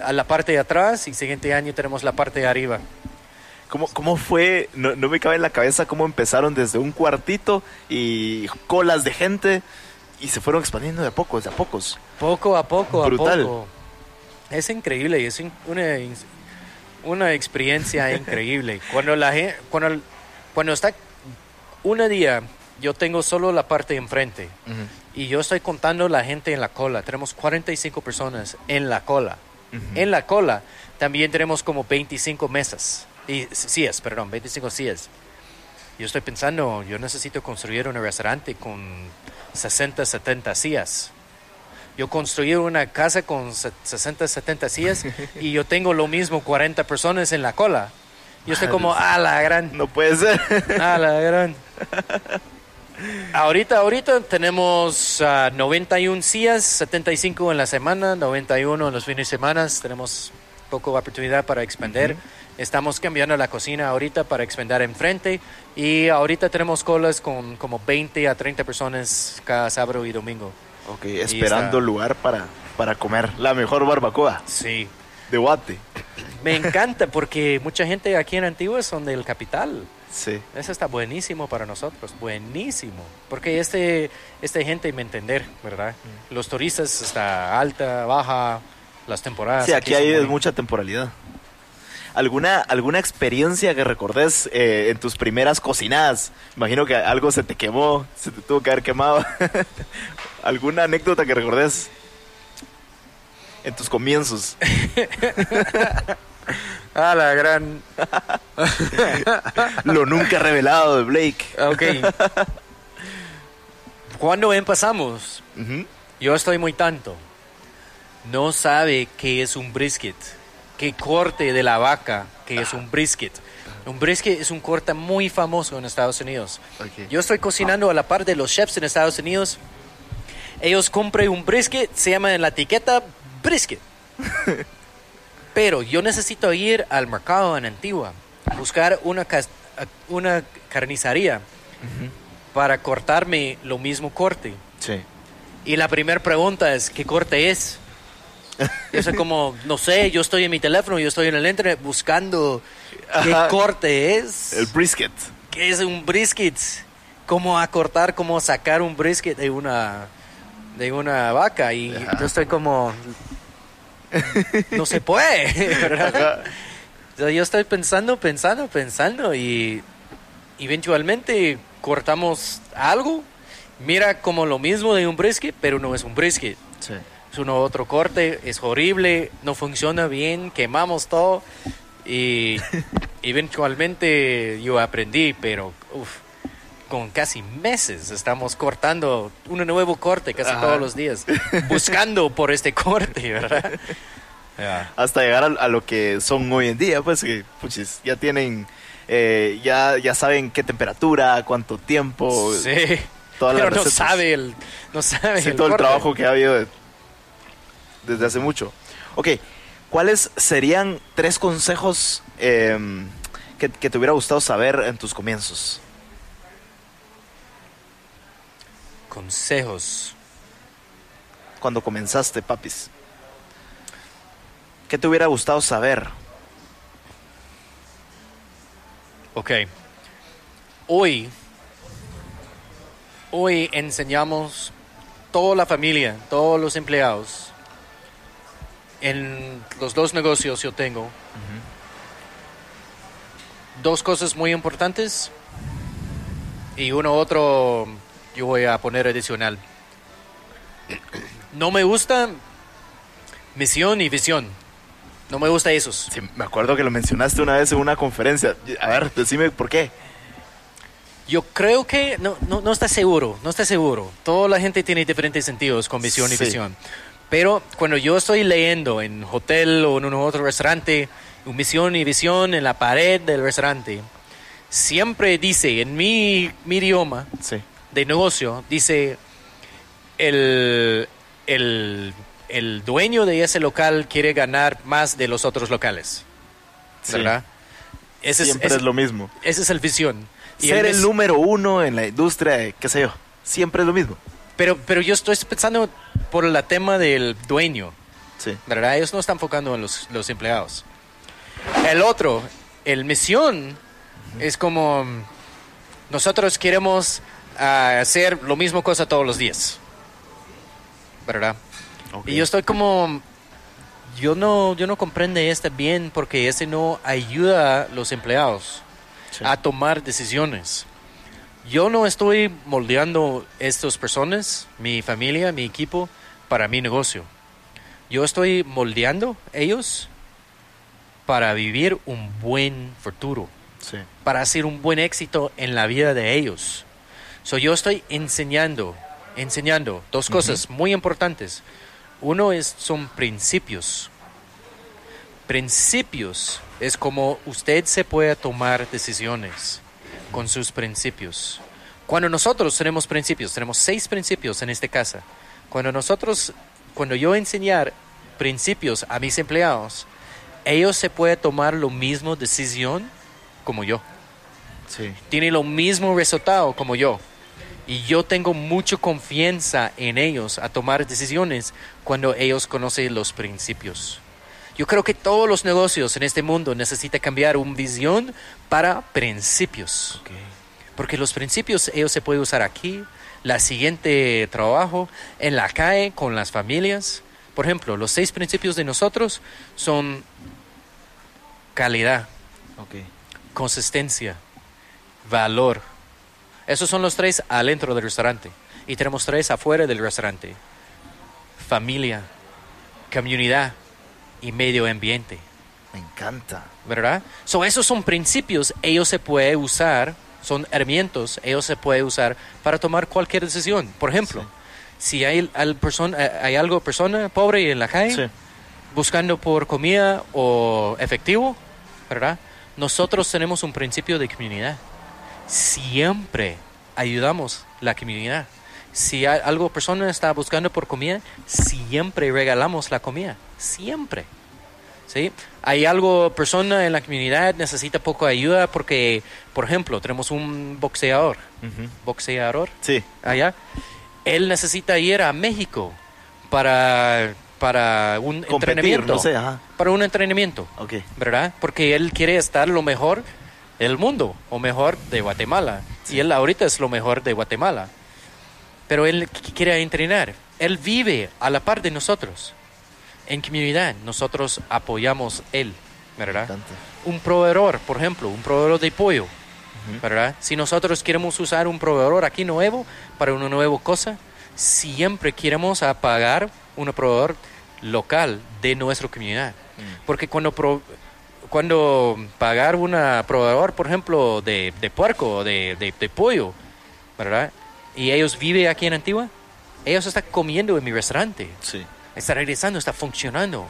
a la parte de atrás y el siguiente año tenemos la parte de arriba. ¿Cómo, cómo fue? No, no me cabe en la cabeza cómo empezaron desde un cuartito y colas de gente y se fueron expandiendo de a pocos, de a pocos. Poco a poco Brutal. a poco. Es increíble, es in- una, una experiencia increíble. Cuando la gente, cuando, cuando está un día, yo tengo solo la parte de enfrente y yo estoy contando la gente en la cola. Tenemos 45 personas en la cola. En la cola también tenemos como 25 mesas. Y sillas, perdón, 25 sillas. Yo estoy pensando, yo necesito construir un restaurante con 60, 70 sillas. Yo construí una casa con se- 60, 70 sillas y yo tengo lo mismo, 40 personas en la cola. Yo estoy como, ah, la gran, No puede ser. ah, la gran. Ahorita, ahorita tenemos ah, 91 sillas, 75 en la semana, 91 en los fines de semana. Tenemos poco oportunidad para expandir. Estamos cambiando la cocina ahorita para expandir enfrente y ahorita tenemos colas con como 20 a 30 personas cada sábado y domingo. ok, esperando está. lugar para, para comer la mejor barbacoa Sí. de Guate. Me encanta porque mucha gente aquí en Antigua son del capital. Sí. Eso está buenísimo para nosotros, buenísimo. Porque este, este gente me entender, ¿verdad? Los turistas está alta, baja, las temporadas. Sí, aquí son hay muy- mucha temporalidad. ¿Alguna, ¿Alguna experiencia que recordes eh, en tus primeras cocinadas? Imagino que algo se te quemó, se te tuvo que haber quemado. ¿Alguna anécdota que recordes en tus comienzos? Ah, la gran... Lo nunca revelado de Blake. Ok. Cuando empezamos, yo estoy muy tanto. No sabe qué es un brisket, qué corte de la vaca que es un brisket. Un brisket es un corte muy famoso en Estados Unidos. Yo estoy cocinando a la par de los chefs en Estados Unidos. Ellos compran un brisket, se llama en la etiqueta brisket. Pero yo necesito ir al mercado en Antigua, buscar una, una carnicería para cortarme lo mismo corte. Sí. Y la primera pregunta es, ¿qué corte es? Yo soy como, no sé, yo estoy en mi teléfono, yo estoy en el internet buscando qué Ajá. corte es. El brisket. ¿Qué es un brisket? ¿Cómo acortar, cómo sacar un brisket de una, de una vaca? Y Ajá. yo estoy como... No se puede, ¿verdad? Yo estoy pensando, pensando, pensando y eventualmente cortamos algo, mira como lo mismo de un brisket, pero no es un brisket. Sí. Es uno otro corte, es horrible, no funciona bien, quemamos todo y eventualmente yo aprendí, pero uf, con casi meses estamos cortando un nuevo corte casi Ajá. todos los días, buscando por este corte, ¿verdad? Ya. Hasta llegar a, a lo que son hoy en día, pues que puchis, ya tienen, eh, ya, ya saben qué temperatura, cuánto tiempo, Sí, todas las pero no recetas. sabe el, no sabe sí, el todo el corte. trabajo que ha habido de- desde hace mucho. Ok, ¿cuáles serían tres consejos em, que, que te hubiera gustado saber en tus comienzos? Consejos. Cuando comenzaste, papis. ¿Qué te hubiera gustado saber? Ok. Hoy, hoy enseñamos toda la familia, todos los empleados, en los dos negocios yo tengo, dos cosas muy importantes y uno otro yo voy a poner adicional. No me gusta misión y visión. No me gusta esos. Sí, me acuerdo que lo mencionaste una vez en una conferencia. A ver, decime por qué. Yo creo que no, no, no está seguro, no está seguro. Toda la gente tiene diferentes sentidos con visión y Sí. visión. Pero cuando yo estoy leyendo en hotel o en un otro restaurante, un misión y visión en la pared del restaurante, siempre dice en mi, mi idioma Sí. de negocio, dice el, el, el dueño de ese local quiere ganar más de los otros locales. Sí. ¿Verdad? Ese es, Siempre ese- es lo mismo. esa es el visión. Y Ser el el número uno en la industria, qué sé yo. Siempre es lo mismo. Pero, pero yo estoy pensando por el tema del dueño, Sí. ¿verdad? Ellos no están enfocando en los, los empleados. El otro, el misión, es como nosotros queremos ah, hacer lo mismo cosa todos los días, ¿verdad? Ok. Y yo estoy como, yo no, yo no comprendo este bien porque ese no ayuda a los empleados Sí. a tomar decisiones. Yo no estoy moldeando estas personas, mi familia, mi equipo, para mi negocio. Yo estoy moldeando ellos para vivir un buen futuro, Sí. para hacer un buen éxito en la vida de ellos. So, yo estoy enseñando, enseñando dos cosas muy importantes. Uno es, son principios. Principios es como usted se puede tomar decisiones con sus principios. Cuando nosotros tenemos principios, tenemos seis principios en esta casa. Cuando nosotros, cuando yo enseñar principios a mis empleados, ellos se pueden tomar lo mismo decisión como yo Sí. tiene lo mismo resultado como yo. Y yo tengo mucha confianza en ellos a tomar decisiones cuando ellos conocen los principios. Yo creo que todos los negocios en este mundo necesitan cambiar una visión para principios. Porque los principios ellos se pueden usar aquí, la siguiente trabajo, en la calle, con las familias. Por ejemplo, los seis principios de nosotros son calidad, consistencia, valor. Esos son los tres adentro del restaurante. Y tenemos tres afuera del restaurante. Familia, comunidad y medio ambiente. Me encanta. ¿Verdad? So, esos son principios, ellos se pueden usar, son herramientas, ellos se pueden usar para tomar cualquier decisión. Por ejemplo, si hay, al persona, eh, hay algo persona pobre en la calle, Sí. buscando por comida o efectivo, ¿verdad? Nosotros tenemos un principio de comunidad. Siempre ayudamos la comunidad. Si hay algo persona está buscando por comida, siempre regalamos la comida. Siempre. ¿Sí? Hay algo persona en la comunidad necesita poco ayuda porque, por ejemplo, tenemos un boxeador, boxeador Sí. allá. Él necesita ir a México para, para un Competir, entrenamiento. no sé, ajá. Para un entrenamiento, Ok. ¿verdad? Porque él quiere estar lo mejor del mundo o mejor de Guatemala. Y él ahorita es lo mejor de Guatemala. Pero él qu- quiere entrenar. Él vive a la par de nosotros. En comunidad, nosotros apoyamos él, ¿verdad? Encanta. Un proveedor, por ejemplo, un proveedor de pollo. ¿verdad? Si nosotros queremos usar un proveedor aquí nuevo para una nueva cosa, siempre queremos pagar un proveedor local de nuestra comunidad. Porque cuando, pro- cuando pagar un proveedor, por ejemplo, de, de puerco o de, de, de pollo, ¿verdad? Y ellos viven aquí en Antigua, ellos están comiendo en mi restaurante, Sí. Está regresando, está funcionando.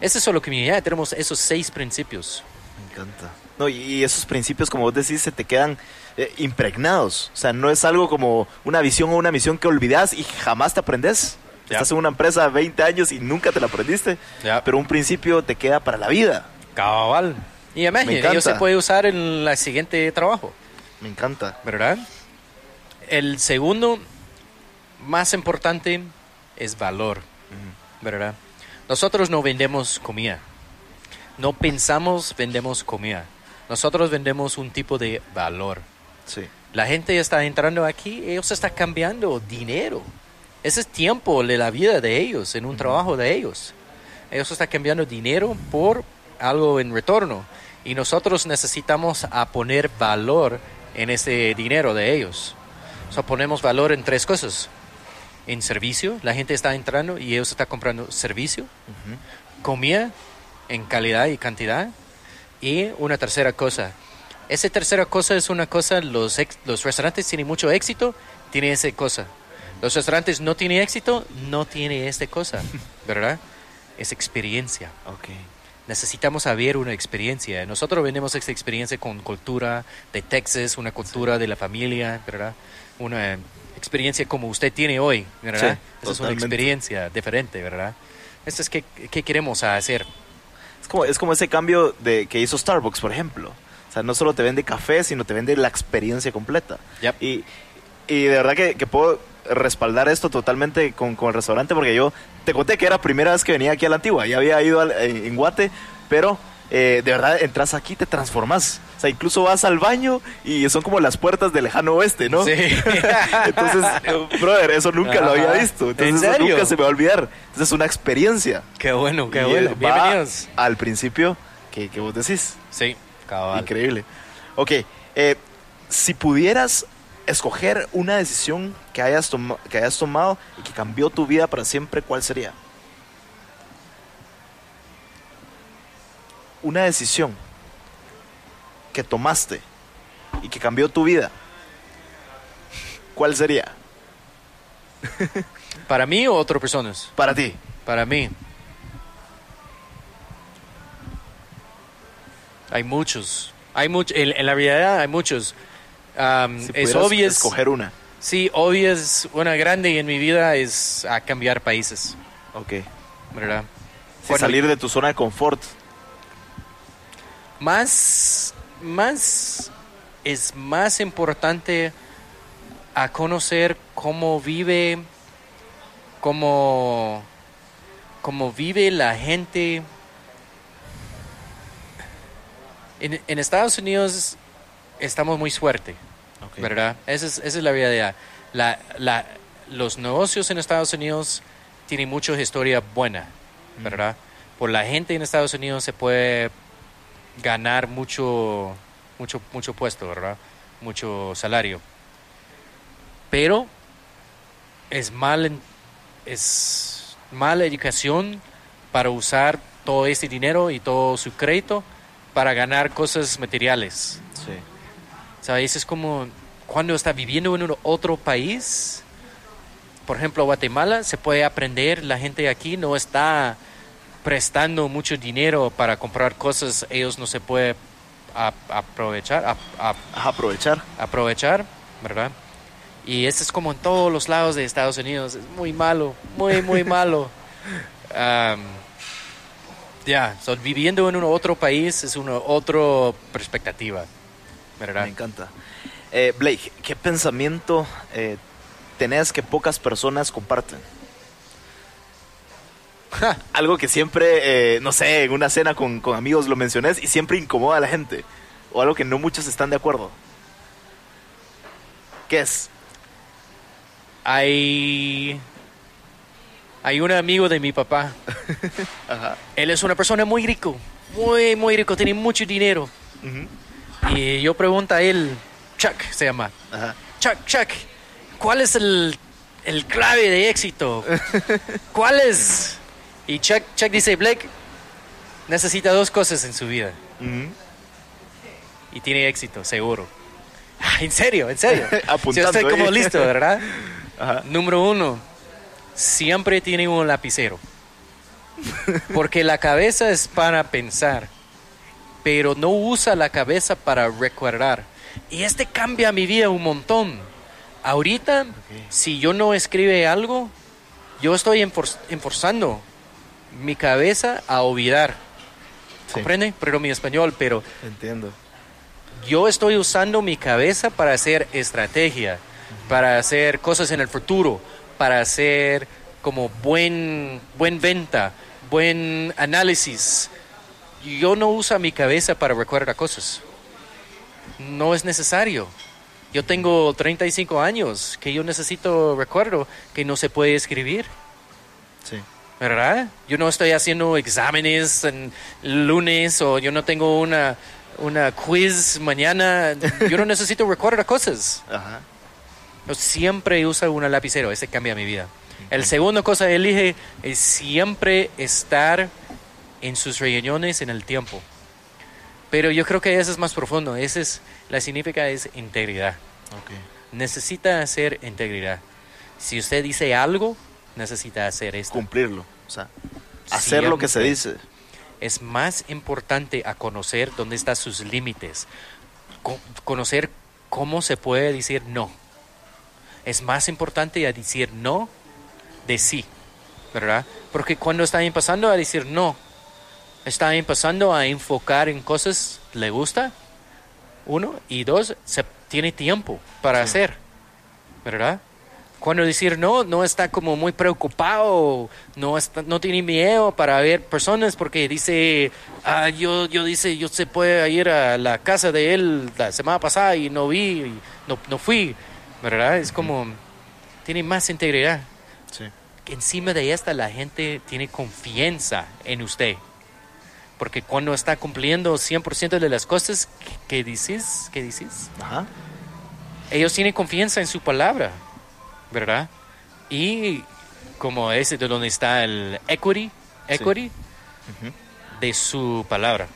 Esa es solo comunidad, tenemos esos seis principios. Me encanta. No, y- esos principios, como vos decís, se te quedan eh, impregnados. O sea, no es algo como una visión o una misión que olvidas y jamás te aprendes. Estás en una empresa 20 años y nunca te la aprendiste. Ya. Pero un principio te queda para la vida. Cabal. Y además, Me ellos se puede usar en el siguiente trabajo. Me encanta. ¿verdad? El segundo más importante es valor, ¿verdad? Nosotros no vendemos comida, no pensamos vendemos comida, nosotros vendemos un tipo de valor. Sí. La gente está entrando aquí, ellos están cambiando dinero. Ese es tiempo de la vida de ellos, en un trabajo de ellos. Ellos están cambiando dinero por algo en retorno. Y nosotros necesitamos a poner valor en ese dinero de ellos. O sea, ponemos valor en tres cosas. En servicio, la gente está entrando y ellos están comprando servicio, comida en calidad y cantidad. Y una tercera cosa. Esa tercera cosa es una cosa, los, ex- los restaurantes tienen mucho éxito, tienen esa cosa. Los restaurantes no tienen éxito, no tienen esta cosa, ¿verdad? Es experiencia. Ok. Necesitamos saber una experiencia. Nosotros vendemos esta experiencia con cultura de Texas, una cultura de la familia, ¿verdad? Una experiencia como usted tiene hoy, ¿verdad? Sí, Esa es una experiencia diferente, ¿verdad? Esto es que, ¿qué queremos hacer? Es como, es como ese cambio de, que hizo Starbucks, por ejemplo. O sea, no solo te vende café, sino te vende la experiencia completa. Yep. Y, y de verdad que, que puedo respaldar esto totalmente con, con el restaurante porque yo te conté que era la primera vez que venía aquí a la antigua. Ya había ido al- en, en Guate, pero eh, de verdad entras aquí y te transformas. O sea, incluso vas al baño y son como las puertas del lejano oeste, ¿no? Sí. Entonces, brother, eso nunca lo había visto. ¿En Entonces, eso nunca se me va a olvidar. Entonces, es una experiencia. Qué bueno, qué Y, bueno. Bienvenidos. Al principio que, que vos decís. Sí, cabal. Increíble. Ok, eh, si pudieras escoger una decisión que hayas, que hayas tomado y que cambió tu vida para siempre, ¿cuál sería? Una decisión que tomaste y que cambió tu vida. ¿Cuál sería ¿Para mí o otras personas? para ti? Para mí. Hay muchos. Hay much- en, en la realidad hay muchos. Um, Si es obvio. escoger una. Sí, obvio es una grande en mi vida es a cambiar países, Ok. ¿verdad? Cuando- salir de tu zona de confort. Más, más, es más importante a conocer cómo vive, cómo, cómo vive la gente. En, en Estados Unidos estamos muy suerte. ¿verdad? Esa es, esa es la realidad. La, la, los negocios en Estados Unidos tienen mucha historia buena, ¿verdad? Por la gente en Estados Unidos se puede ganar mucho, mucho, mucho puesto, ¿verdad? Mucho salario. Pero es mal, es mala educación para usar todo ese dinero y todo su crédito para ganar cosas materiales. Sí. ¿Sabes? Es como cuando está viviendo en otro país, por ejemplo, Guatemala, se puede aprender, la gente aquí no está prestando mucho dinero para comprar cosas, ellos no se puede a- aprovechar, a- a- Ajá, aprovechar. aprovechar, ¿verdad? Y eso es como en todos los lados de Estados Unidos, es muy malo, muy, muy malo. Ya, so, viviendo en un otro país es una otra perspectiva, ¿verdad? Me encanta. Eh, Blake, ¿qué pensamiento eh, tenés que pocas personas comparten? Algo que siempre, eh, no sé, en una cena con, con amigos lo mencionés y siempre incomoda a la gente. O algo que no muchos están de acuerdo. ¿Qué es? Hay, hay un amigo de mi papá. Ajá. Él es una persona muy rico, muy, muy rico, tiene mucho dinero. Y yo pregunto a él, Chuck se llama. Ajá. Chuck, Chuck, ¿cuál es el, el clave de éxito? ¿Cuál es? Y Chuck, Chuck dice, Blake, necesita dos cosas en su vida. Y tiene éxito, seguro. En serio, en serio. Apuntando Yo estoy como listo, ¿verdad? Ajá. Número uno, siempre tiene un lapicero. Porque la cabeza es para pensar, pero no usa la cabeza para recordar. Y este cambia mi vida un montón. Ahorita, si yo no escribe algo, yo estoy enfor- enforzando mi cabeza a olvidar. Sí. ¿Comprende? Pero mi español, pero Entiendo. yo estoy usando mi cabeza para hacer estrategia, para hacer cosas en el futuro, para hacer como buen, buen venta, buen análisis. Yo no uso mi cabeza para recordar cosas. No es necesario. Yo tengo 35 años que yo necesito recuerdo que no se puede escribir. Sí. ¿Verdad? Yo no estoy haciendo exámenes en lunes o yo no tengo una, una quiz mañana. Yo no necesito recordar cosas. Ajá. Yo siempre uso una lapicero, ese cambia mi vida. El segundo cosa que elige es siempre estar en sus reuniones en el tiempo. Pero yo creo que eso es más profundo. Ese es, la significa es integridad. Necesita hacer integridad. Si usted dice algo, necesita hacer esto. Cumplirlo. O sea, hacer lo que se dice. es más importante a conocer dónde están sus límites, co- conocer cómo se puede decir no. Es más importante a decir no de sí, ¿verdad? Porque cuando está empezando a decir no, está empezando a enfocar en cosas que le gusta, uno, y dos, se tiene tiempo para hacer, ¿verdad? Cuando decir no, no está como muy preocupado, no, está, no tiene miedo para ver personas porque dice, ah, yo, yo dice, yo se puede ir a la casa de él la semana pasada y no vi, y no, no fui, ¿verdad? Es como, tiene más integridad. Sí. Encima de esta, la gente tiene confianza en usted. Porque cuando está cumpliendo 100% de las cosas que, que dices, que dices, Ajá. ellos tienen confianza en su palabra, ¿verdad? Y como ese de donde está el equity, equity de su palabra,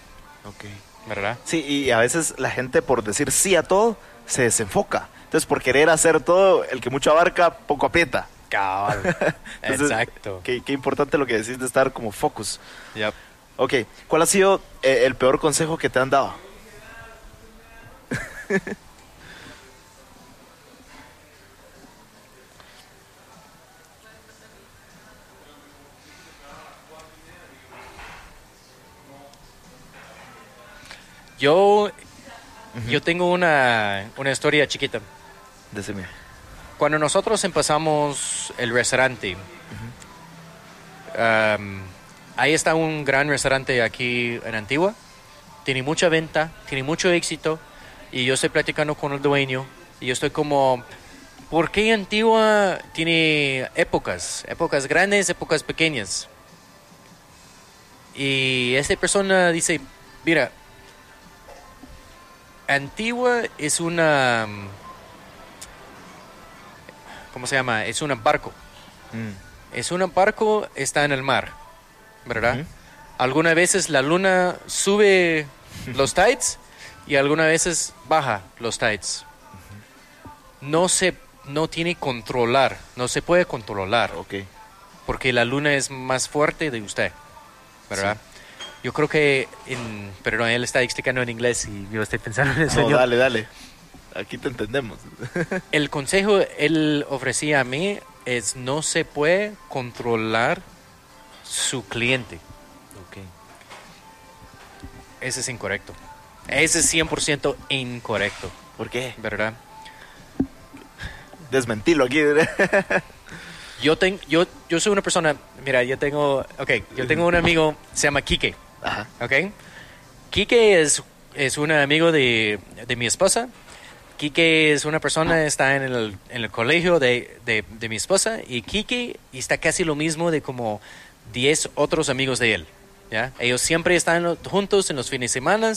Ok. ¿verdad? Sí, y a veces la gente por decir sí a todo se desenfoca. Entonces, por querer hacer todo, el que mucho abarca, poco aprieta. Cabal. Entonces, Exacto. Qué, qué importante lo que decís de estar como focus. Yep. Ok, ¿cuál ha sido eh, el peor consejo que te han dado? Yo, yo tengo una, una historia chiquita. Decime. Cuando nosotros empezamos el restaurante, um, ahí está un gran restaurante aquí en Antigua. Tiene mucha venta, tiene mucho éxito. Y yo estoy platicando con el dueño. Y yo estoy como, ¿por qué Antigua tiene épocas? Épocas grandes, épocas pequeñas. Y esta persona dice, mira, Antigua es una... ¿Cómo se llama? Es un barco. Mm. Es un barco, está en el mar, ¿verdad? Algunas veces la luna sube los tides y algunas veces baja los tides. No se, no tiene controlar, no se puede controlar Ok. porque la luna es más fuerte de usted, ¿verdad? Yo creo que, en, perdón, él está explicando en inglés y yo estoy pensando en No, español. dale, dale. Aquí te entendemos. El consejo él ofrecía a mí es no se puede controlar su cliente. ok. Ese es incorrecto. Ese es 100% incorrecto, ¿Por qué? ¿verdad? Desmentilo aquí. Yo, ten- yo, yo soy una persona, mira, yo tengo, ok, yo tengo un amigo, se llama Quique, Ajá. ¿ok? Quique es, es un amigo de, de mi esposa. Quique es una persona, está en el, en el colegio de, de, de mi esposa y Quique está casi lo mismo de como 10 otros amigos de él. ¿ya? Ellos siempre están juntos en los fines de semana.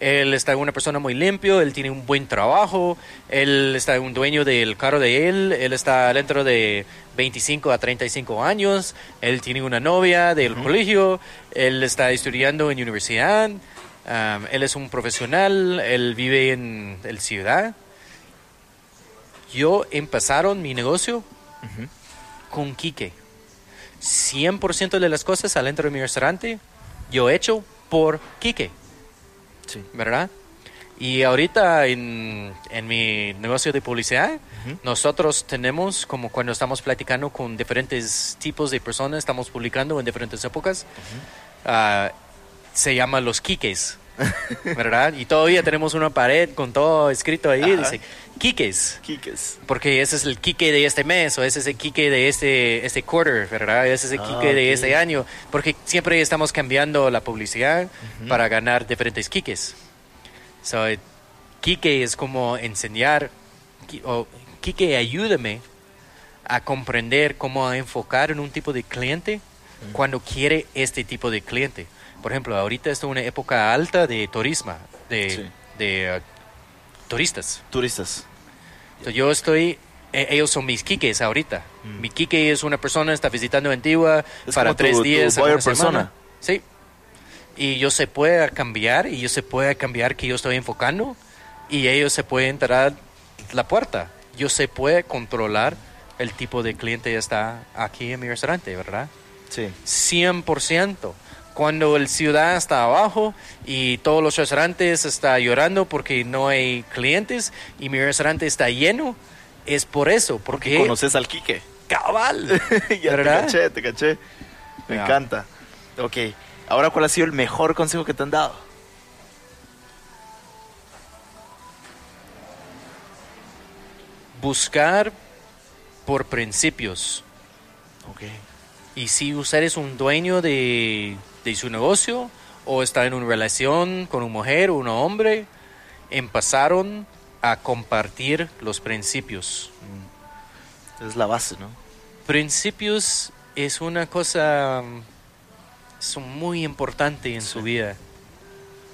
Él está una persona muy limpio, él tiene un buen trabajo, él está un dueño del carro de él, él está dentro de 25 a 35 años, él tiene una novia del colegio, él está estudiando en universidad, um, él es un profesional, él vive en el ciudad. Yo empezaron mi negocio con Quique. 100% de las cosas adentro de mi restaurante yo he hecho por Quique. Sí. ¿verdad? Y ahorita en, en mi negocio de publicidad, nosotros tenemos, como cuando estamos platicando con diferentes tipos de personas, estamos publicando en diferentes épocas, ah, se llama los Kikes, ¿verdad? Y todavía tenemos una pared con todo escrito ahí, Ajá. dice Kikes. Kikes. Porque ese es el Kike de este mes o ese es el Kike de este, este quarter, ¿verdad? Ese es el Ah, Kike de ok. este año. Porque siempre estamos cambiando la publicidad para ganar diferentes Kikes. So, Kike es como enseñar, o Kike ayúdame a comprender cómo enfocar en un tipo de cliente cuando quiere este tipo de cliente. Por ejemplo, ahorita es una época alta de turismo, de, Sí. de uh, turistas. Turistas. So, yo estoy, eh, ellos son mis kikes ahorita. Mi kike es una persona está visitando Antigua Es para tu- tres tu días. a buyer una semana. persona. Sí. Y yo se puede cambiar y yo se puede cambiar que yo estoy enfocando y ellos se pueden entrar la puerta. Yo se puede controlar el tipo de cliente que está aquí en mi restaurante, ¿verdad? Sí. 100%. Cuando el ciudad está abajo y todos los restaurantes están llorando porque no hay clientes y mi restaurante está lleno, es por eso, porque ¿Conoces al Quique? cabal, ya ¿verdad? te caché, te caché. Me encanta. Ok. Ahora, ¿cuál ha sido el mejor consejo que te han dado? Buscar por principios. Ok. Y si usted es un dueño de, de su negocio o está en una relación con una mujer o un hombre, empezaron a compartir los principios. Es la base, ¿no? Principios es una cosa mm, son muy importante en su vida.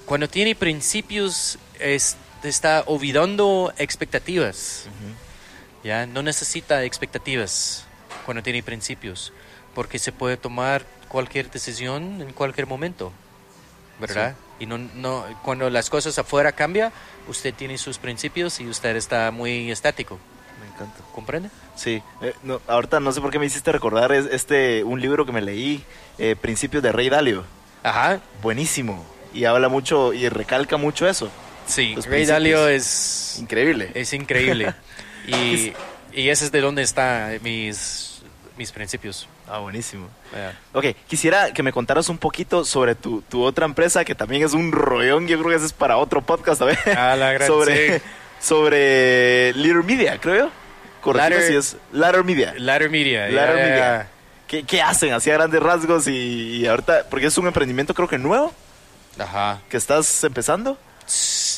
Cuando tiene principios es- está olvidando expectativas. Ya no necesita expectativas cuando tiene principios, porque se puede tomar cualquier decisión en cualquier momento, ¿verdad? Y no, no, cuando las cosas afuera cambian, usted tiene sus principios y usted está muy estático, Me encanta. ¿comprende? Sí. Eh, no, ahorita no sé por qué me hiciste recordar es este un libro que me leí, eh, Principios de Rey Dalio. Ajá, Buenísimo. Y habla mucho y recalca mucho eso. sí, Los principios. Dalio es Increíble. Es increíble. y, y ese es de donde están mis, mis principios. Ah, buenísimo. Ya. Ok, quisiera que me contaras un poquito sobre tu, tu otra empresa, que también es un rollón, yo creo que ese es para otro podcast, ¿sabes? Ah, la gran- sobre, sí. sobre Leader Media, creo yo. Ladder- si es Ladder Media. Ladder Media. Ladder ya, Media. ¿Qué, qué hacen? Así a grandes rasgos y, y ahorita, porque es un emprendimiento creo que nuevo, Ajá. que estás empezando.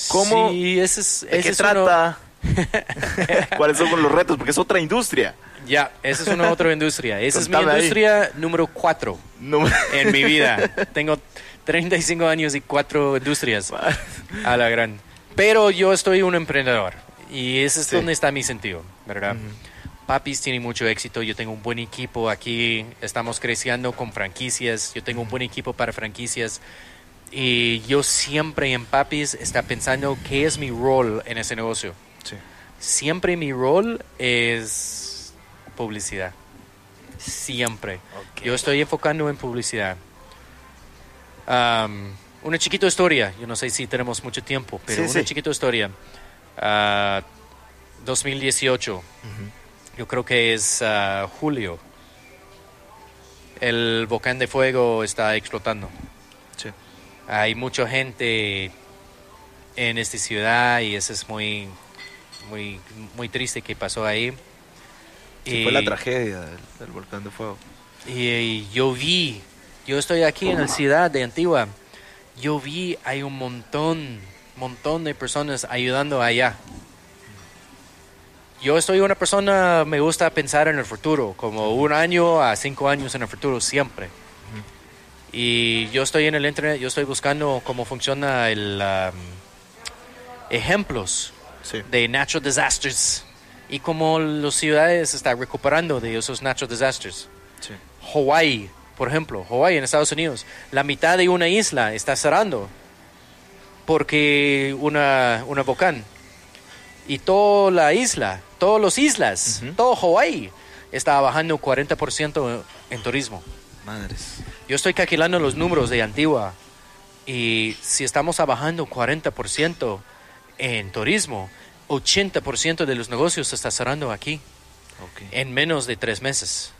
¿Cómo? Sí, ese es, ¿De ese qué es uno- trata? ¿Cuáles son los retos? Porque es otra industria. ya, esa es una otra industria. Esa es mi Contame ahí. industria número cuatro No, en mi vida. Tengo 35 años y cuatro industrias. A la gran. Pero yo estoy un emprendedor. Y ese es Sí. donde está mi sentido, ¿verdad? Papis tiene mucho éxito. Yo tengo un buen equipo aquí. Estamos creciendo con franquicias. Yo tengo un buen equipo para franquicias. Y yo siempre en Papis está pensando qué es mi rol en ese negocio. Sí. Siempre mi rol es publicidad. Siempre. Yo estoy enfocando en publicidad. Una chiquita historia. Yo no sé si tenemos mucho tiempo, pero Sí, una sí. chiquita historia. Ah, 2018. Yo creo que es ah, julio. El volcán de fuego está explotando. Sí. Hay mucha gente en esta ciudad y eso es muy, muy, muy triste que pasó ahí. Sí, fue la tragedia del, del volcán de fuego. Y, y yo vi, yo estoy aquí en la ciudad de Antigua, yo vi hay un montón, montón de personas ayudando allá. Yo estoy una persona, me gusta pensar en el futuro, como un año a cinco años en el futuro siempre. Y yo estoy en el internet, yo estoy buscando cómo funciona el um, ejemplos Sí. de natural disasters y cómo las ciudades están recuperando de esos natural disasters. Sí. Hawaii, por ejemplo, Hawaii en Estados Unidos, la mitad de una isla está cerrando porque una, una volcán. Y toda la isla, todas las islas, Ujú. todo Hawaii está bajando 40% en turismo. Madres. Yo estoy calculando los números de Antigua y si estamos bajando 40% en turismo, 80% de los negocios se está cerrando aquí Ok. en menos de tres meses.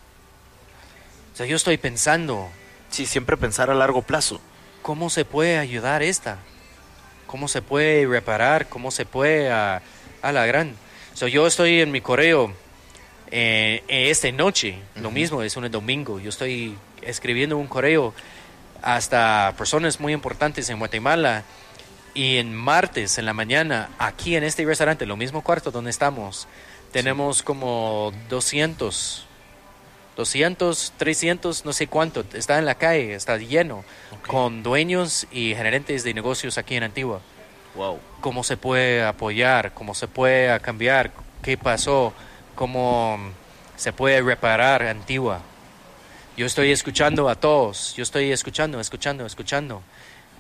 O sea, yo estoy pensando, Sí, siempre pensar a largo plazo. ¿cómo se puede ayudar esta? ¿Cómo se puede reparar? ¿Cómo se puede a, a la gran? So, yo estoy en mi correo eh, eh, esta noche, lo mismo, es un domingo. Yo estoy escribiendo un correo hasta personas muy importantes en Guatemala. Y en martes, en la mañana, aquí en este restaurante, lo mismo cuarto donde estamos, tenemos como 200, 200, 300, no sé cuánto, está en la calle, está lleno, con dueños y gerentes de negocios aquí en Antigua. Wow. Cómo se puede apoyar, cómo se puede cambiar, qué pasó, cómo se puede reparar Antigua. Yo estoy escuchando a todos, yo estoy escuchando, escuchando, escuchando.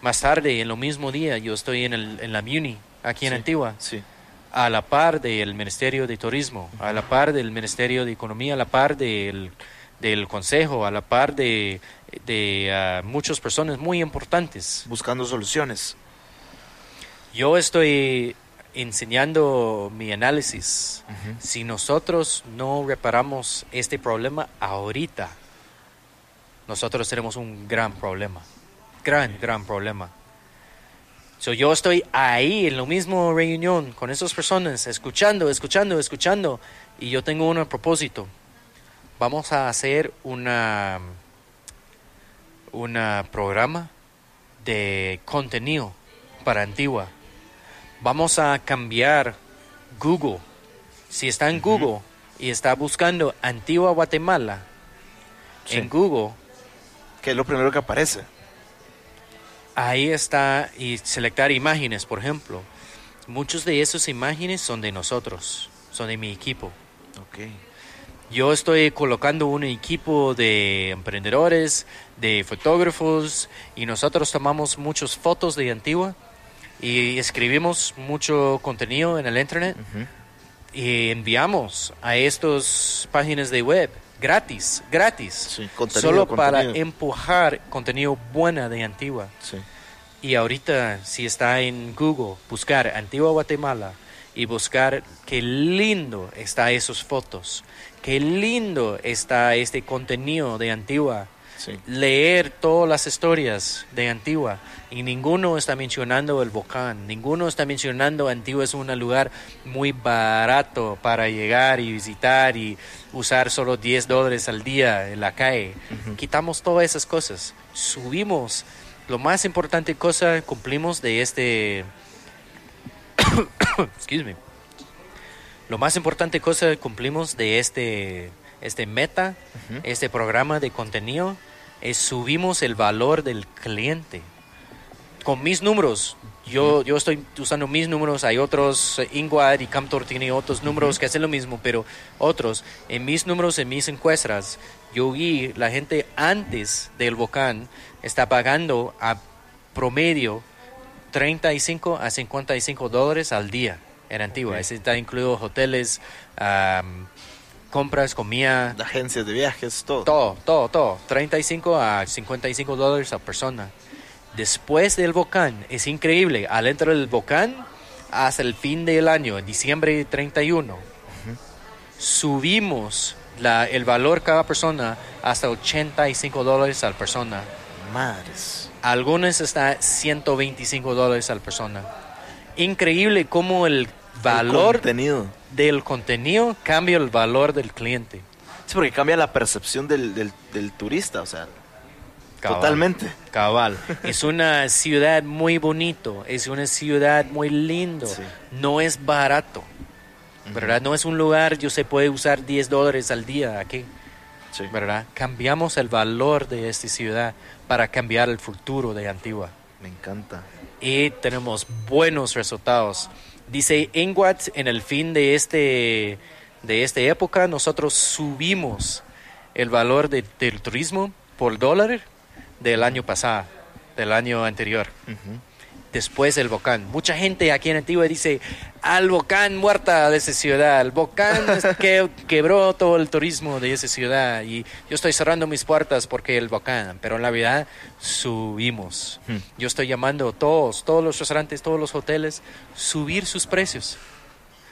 Más tarde, en lo mismo día, yo estoy en, el, en la Muni, aquí en Sí. Antigua Sí. a la par del Ministerio de Turismo, a la par del Ministerio de Economía, a la par del, del Consejo, a la par de, de ah, muchas personas muy importantes. Buscando soluciones. Yo estoy enseñando mi análisis. Si nosotros no reparamos este problema ahorita, nosotros tenemos un gran problema. Gran, gran problema. So, yo estoy ahí en la misma reunión con esas personas, escuchando, escuchando, escuchando, y yo tengo un propósito. Vamos a hacer una, una programa de contenido para Antigua. Vamos a cambiar Google. Si está en Google y está buscando Antigua Guatemala Sí. en Google, Que es lo primero que aparece. Ahí está, y selectar imágenes, por ejemplo. Muchas de esas imágenes son de nosotros, son de mi equipo. Ok. Yo estoy colocando un equipo de emprendedores, de fotógrafos, y nosotros tomamos muchas fotos de Antigua y escribimos mucho contenido en el internet y enviamos a estas páginas de web gratis, gratis, Sí, contenido, solo para empujar contenido buena de Antigua. Sí. Y ahorita, si está en Google, buscar Antigua Guatemala y buscar qué lindo está esas fotos, qué lindo está este contenido de Antigua, Sí. leer todas las historias de Antigua. Y ninguno está mencionando el volcán, ninguno está mencionando Antigua es un lugar muy barato para llegar y visitar y usar solo 10 dólares al día en la calle. Quitamos todas esas cosas, subimos. Lo más importante cosa cumplimos de este excuse me. Lo más importante cosa cumplimos de este este meta este programa de contenido es subimos el valor del cliente. Con mis números yo, yo estoy usando mis números, hay otros, eh, Ingwad y Camtor tiene otros números que hacen lo mismo, pero otros, en mis números, en mis encuestas, yo vi la gente antes del volcán está pagando a promedio 35 a 55 dólares al día en Antigua. Ese está incluido hoteles, compras, comida, Agencias de viajes, todo. todo, todo, todo. 35 a 55 dólares a persona. Después del volcán, es increíble. Al entrar del volcán, hasta el fin del año, en diciembre 31, subimos la, el valor cada persona hasta 85 dólares al persona. Madres. Algunos está 125 dólares al persona. Increíble cómo el valor contenido. Del contenido cambia el valor del cliente. Sí, porque cambia la percepción del, del, del turista, o sea, Cabal. totalmente. Cabal. Es una ciudad muy bonito, es una ciudad muy lindo. Sí. No es barato, ¿verdad? No es un lugar, yo se puede usar 10 dólares al día aquí. Sí. ¿verdad? Cambiamos el valor de esta ciudad para cambiar el futuro de Antigua. Me encanta. Y tenemos buenos resultados. Dice Inguat, en el fin de, este, de esta época, nosotros subimos el valor de- del turismo por dólar del año pasado, del año anterior. Después del volcán. Mucha gente aquí en Antigua dice, al volcán muerta de esa ciudad, el volcán que quebró todo el turismo de esa ciudad y yo estoy cerrando mis puertas porque el volcán, pero en la verdad subimos. Hmm. Yo estoy llamando a todos, todos los restaurantes, todos los hoteles, subir sus precios.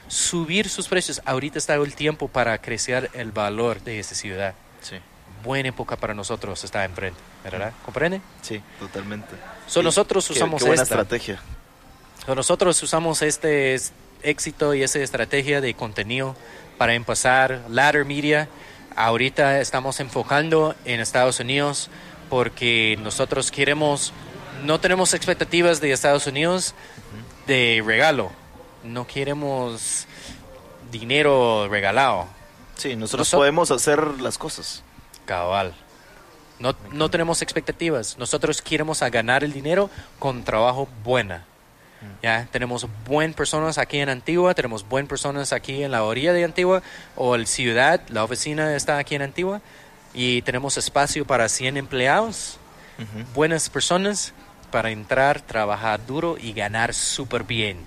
Subir sus precios. Ahorita está el tiempo para crecer el valor de esa ciudad. Sí. Buena época para nosotros está enfrente, ¿verdad? ¿Comprende? Sí, totalmente. So, nosotros usamos qué buena esta. estrategia. So, Nosotros usamos este es- éxito y esa estrategia de contenido para empezar Ladder Media. Ahorita estamos enfocando en Estados Unidos porque nosotros queremos, no tenemos expectativas de Estados Unidos de regalo. No queremos dinero regalado. Sí, nosotros Noso- podemos hacer las cosas. Cabal. No, no tenemos expectativas. Nosotros queremos a ganar el dinero con trabajo buena. Ya tenemos buen personas aquí en Antigua, tenemos buen personas aquí en la orilla de Antigua o el ciudad, la oficina está aquí en Antigua y tenemos espacio para 100 empleados, Ujú. buenas personas para entrar, trabajar duro y ganar súper bien.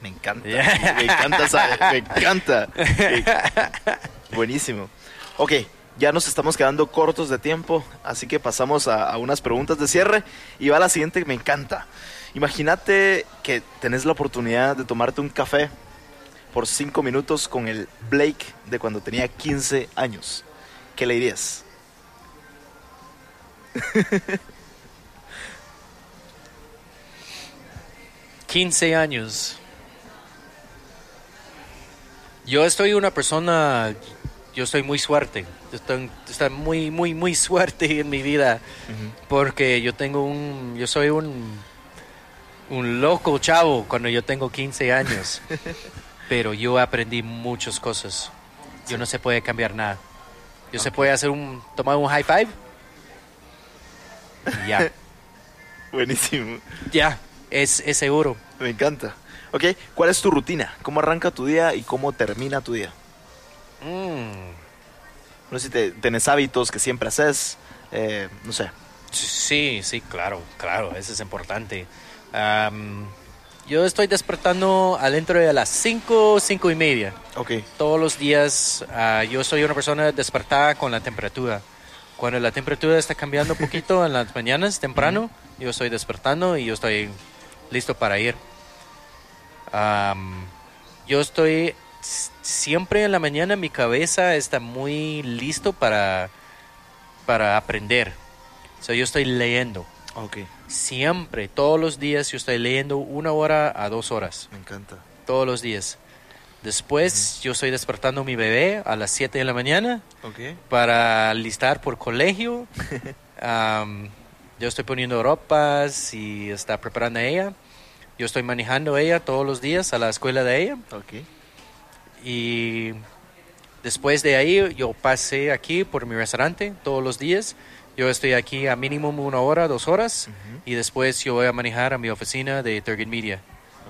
Me encanta. Yeah. Me encanta, me encanta. Buenísimo. Ok, ya nos estamos quedando cortos de tiempo, así que pasamos a, unas preguntas de cierre y va la siguiente que me encanta. Imagínate que tenés la oportunidad de tomarte un café por cinco minutos con el Blake de cuando tenía 15 años. ¿Qué le dirías? 15 años. Yo estoy una persona, yo estoy muy suerte. Estoy, estoy muy, muy, muy suerte en mi vida. Porque yo tengo un, yo soy un, un loco chavo cuando yo tengo 15 años. Pero yo aprendí muchas cosas. Yo no se puede cambiar nada. Yo se puede hacer un, tomar un high five. Y Ya, Buenísimo. ya, es, es seguro. Me encanta. Ok, ¿cuál es tu rutina? ¿Cómo arranca tu día y cómo termina tu día? Mm. No sé si te, tenés hábitos que siempre haces. eh, no sé. Sí, sí, claro, claro, eso es importante. Yo estoy despertando adentro de las 5, 5 y media. Ok. Todos los días ah, yo soy una persona despertada con la temperatura. Cuando la temperatura está cambiando un poquito en las mañanas, temprano, yo estoy despertando y yo estoy listo para ir. Yo estoy siempre en la mañana, mi cabeza está muy listo para, para aprender. So, yo estoy leyendo. Ok, Siempre, todos los días yo estoy leyendo una hora a dos horas me encanta. todos los días. Después yo estoy despertando a mi bebé a las 7 de la mañana Ok. para listar por colegio. Yo estoy poniendo ropas y está preparando a ella. Yo estoy manejando a ella todos los días a la escuela de ella. Ok. Y después de ahí yo pasé aquí por mi restaurante todos los días. Yo estoy aquí a mínimo una hora, dos horas. Y después yo voy a manejar a mi oficina de Turget Media.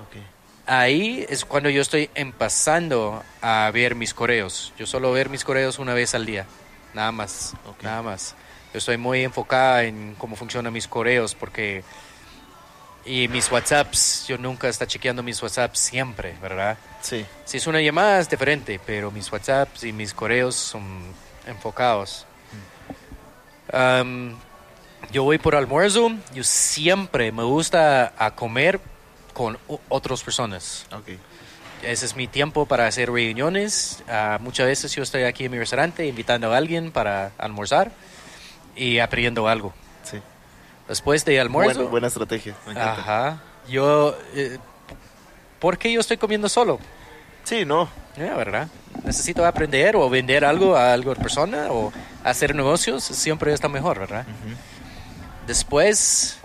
Ok. Ahí es cuando yo estoy empezando a ver mis correos. Yo solo ver mis correos una vez al día. Nada más. Ok. Nada más. Yo estoy muy enfocada en cómo funcionan mis correos porque... Y mis WhatsApps, yo nunca está chequeando mis WhatsApps siempre, ¿verdad? Sí. Si es una llamada es diferente, pero mis WhatsApps y mis correos son enfocados. Am, yo voy por almuerzo, yo siempre me gusta a comer con otras personas. Ok. Ese es mi tiempo para hacer reuniones. Ah, muchas veces yo estoy aquí en mi restaurante invitando a alguien para almorzar y aprendiendo algo. Después de almuerzo, Buena, buena estrategia. Me encanta. ajá, yo, eh, ¿por qué yo estoy comiendo solo? Sí, no. ¿verdad? Necesito aprender o vender algo a algo persona o hacer negocios, siempre está mejor, ¿verdad? Después,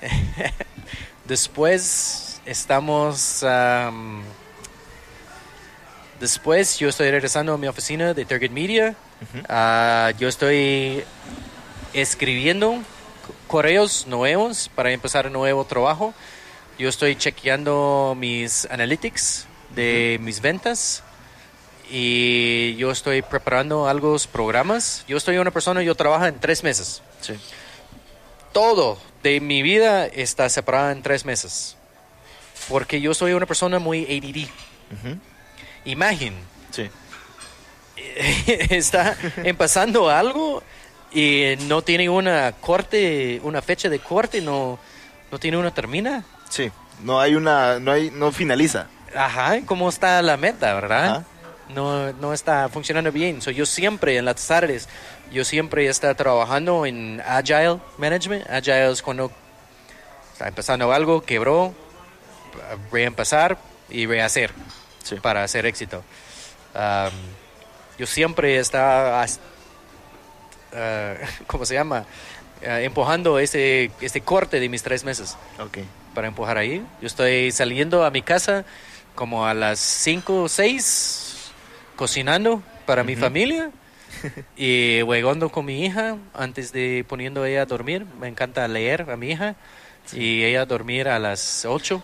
después estamos, am, Después yo estoy regresando a mi oficina de Target Media. Ah, yo estoy escribiendo correos nuevos para empezar un nuevo trabajo. Yo estoy chequeando mis analytics de mis ventas y yo estoy preparando algunos programas. Yo estoy una persona, yo trabajo en tres meses. Sí. Todo de mi vida está separado en tres meses. Porque yo soy una persona muy ADD. Imagine, Sí. está empezando algo y no tiene una corte, una fecha de corte, no, no tiene una termina. Sí. No hay una, no hay, no finaliza. Ajá, ¿cómo está la meta, verdad? Ajá. No, no está funcionando bien. So, yo siempre en las tardes, yo siempre está trabajando en Agile Management. Agile es cuando está empezando algo, quebró, reempezar y rehacer Sí. para hacer éxito. Um, yo siempre está, ah, ¿cómo se llama? Ah, empujando ese, este corte de mis tres meses Ok. para empujar ahí. Yo estoy saliendo a mi casa como a las 5 o 6, cocinando para mi familia y juegando con mi hija antes de poniendo ella a dormir. Me encanta leer a mi hija y ella a dormir a las 8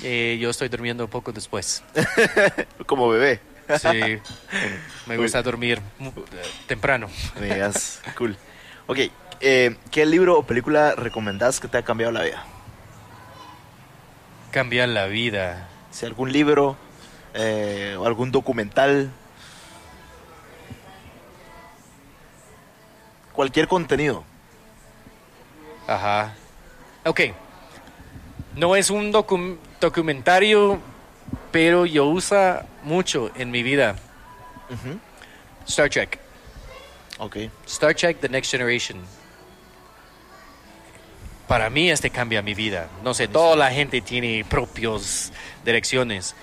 y yo estoy durmiendo poco después. Como bebé. Sí, me gusta dormir eh, temprano. Digas, cool. Ok. eh, ¿Qué libro o película recomendás que te ha cambiado la vida? Cambiar la vida. Si algún libro eh, o algún documental. Cualquier contenido. Ajá. Ok. No es un docu- documentario, pero yo usa mucho en mi vida. Star Trek. Ok. Star Trek The Next Generation. Para mí este cambia mi vida. No sé, toda la gente tiene propias direcciones.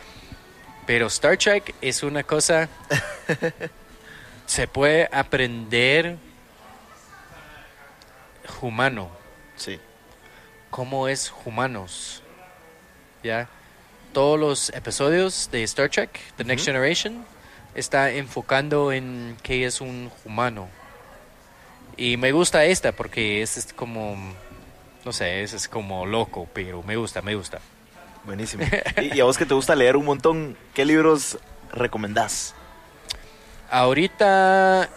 Pero Star Trek es una cosa... se puede aprender humano. Sí. cómo es humanos. ¿Ya? Todos los episodios de Star Trek, The Next. Generation, está enfocando en qué es un humano. Y me gusta esta porque es, es como, no sé, es, es como loco, pero me gusta, me gusta. Buenísimo. y, y a vos que te gusta leer un montón, ¿qué libros recomendás? Ahorita,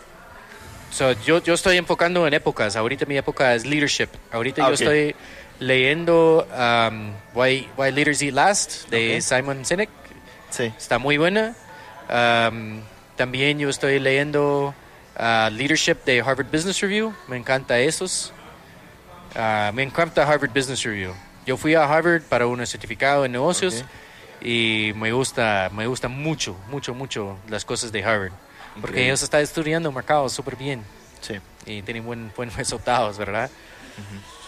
so, yo, yo estoy enfocando en épocas. Ahorita mi época es leadership. Ahorita Ah, yo estoy leyendo um, Why, Why Leaders Eat Last de. Simon Sinek. Sí. Está muy buena. Um, también yo estoy leyendo uh, Leadership de Harvard Business Review. Me encanta esos. Uh, me encanta Harvard Business Review. Yo fui a Harvard para un certificado en negocios y me gusta, me gusta mucho, mucho, mucho las cosas de Harvard. Porque ellos están estudiando mercado súper bien Sí. y tienen buen, buenos resultados, ¿verdad?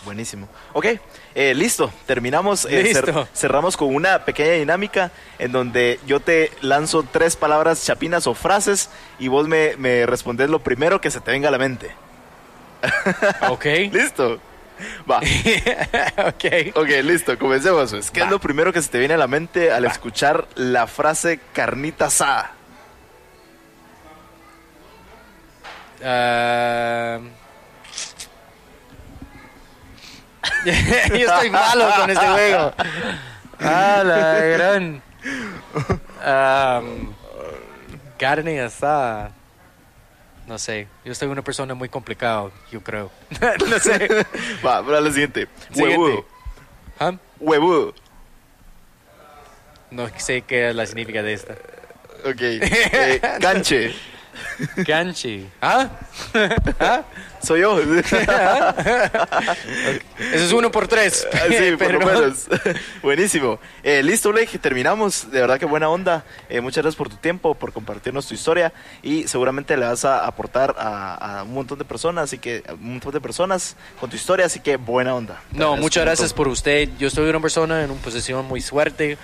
Buenísimo. Ok, eh, listo. Terminamos. eh, cer- cerramos con una pequeña dinámica en donde yo te lanzo tres palabras chapinas o frases y vos me, me respondes lo primero que se te venga a la mente. Ok. ¿Listo? Va. ok. Ok, listo. Comencemos. pues. ¿Qué es lo primero que se te viene a la mente al Va. escuchar la frase carnita asada? Ah, Yo estoy malo con este juego. Ah, la gran. Am, carne asada. No sé. Yo soy una persona muy complicada, yo creo. no sé. Va, para la siguiente. Siguiente. Huevudo. ¿Ah? Huevudo. No sé qué es la significa de esta. Ok. Eh, canche. Ganchi. ¿Ah? ¿Ah? Soy yo. Eso es uno por tres. Ah, sí, por lo menos. Buenísimo. Eh, listo, Blake, terminamos. De verdad que buena onda. Eh, muchas gracias por tu tiempo, por compartirnos tu historia y seguramente le vas a aportar a, a un montón de personas, así que a un montón de personas con tu historia, así que buena onda. Te No, muchas gracias por usted. Yo soy una persona en una posición muy suerte.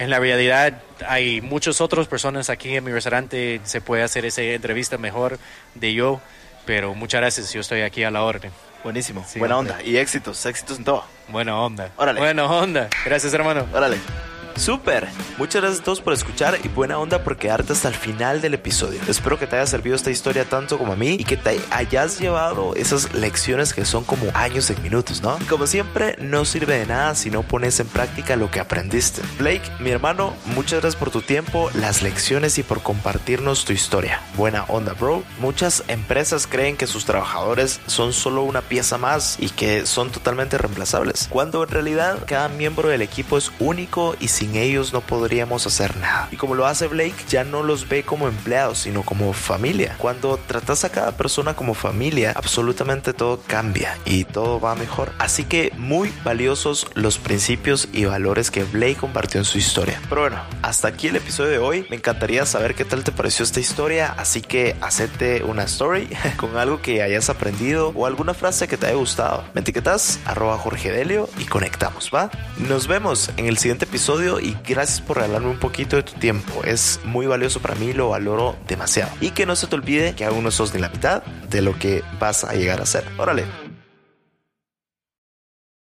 En la realidad hay muchas otras personas aquí en mi restaurante. Se puede hacer esa entrevista mejor de yo. Pero muchas gracias. Yo estoy aquí a la orden. Buenísimo, Sí, buena hombre. onda y éxitos, éxitos en todo. Buena onda. Órale. Buena onda. Gracias, hermano. Órale. Súper. Muchas gracias a todos por escuchar y buena onda por quedarte hasta el final del episodio. Espero que te haya servido esta historia tanto como a mí y que te hayas llevado esas lecciones que son como años en minutos, ¿no? Y como siempre, no sirve de nada si no pones en práctica lo que aprendiste. Blake, mi hermano, muchas gracias por tu tiempo, las lecciones y por compartirnos tu historia. Buena onda, bro. Muchas empresas creen que sus trabajadores son solo una pieza más y que son totalmente reemplazables, cuando en realidad cada miembro del equipo es único y sin ellos no podríamos hacer nada. Y como lo hace Blake, ya no los ve como empleados, sino como familia. Cuando tratas a cada persona como familia, absolutamente todo cambia y todo va mejor. Así que muy valiosos los principios y valores que Blake compartió en su historia. Pero bueno, hasta aquí el episodio de hoy. Me encantaría saber qué tal te pareció esta historia, así que hacete una story con algo que hayas aprendido o alguna frase que te haya gustado. Me etiquetas arroba Jorge Delio y conectamos, ¿va? Nos vemos en el siguiente y gracias por regalarme un poquito de tu tiempo. Es muy valioso para mí, lo valoro demasiado. Y que no se te olvide que aún no sos ni la mitad de lo que vas a llegar a ser. Órale,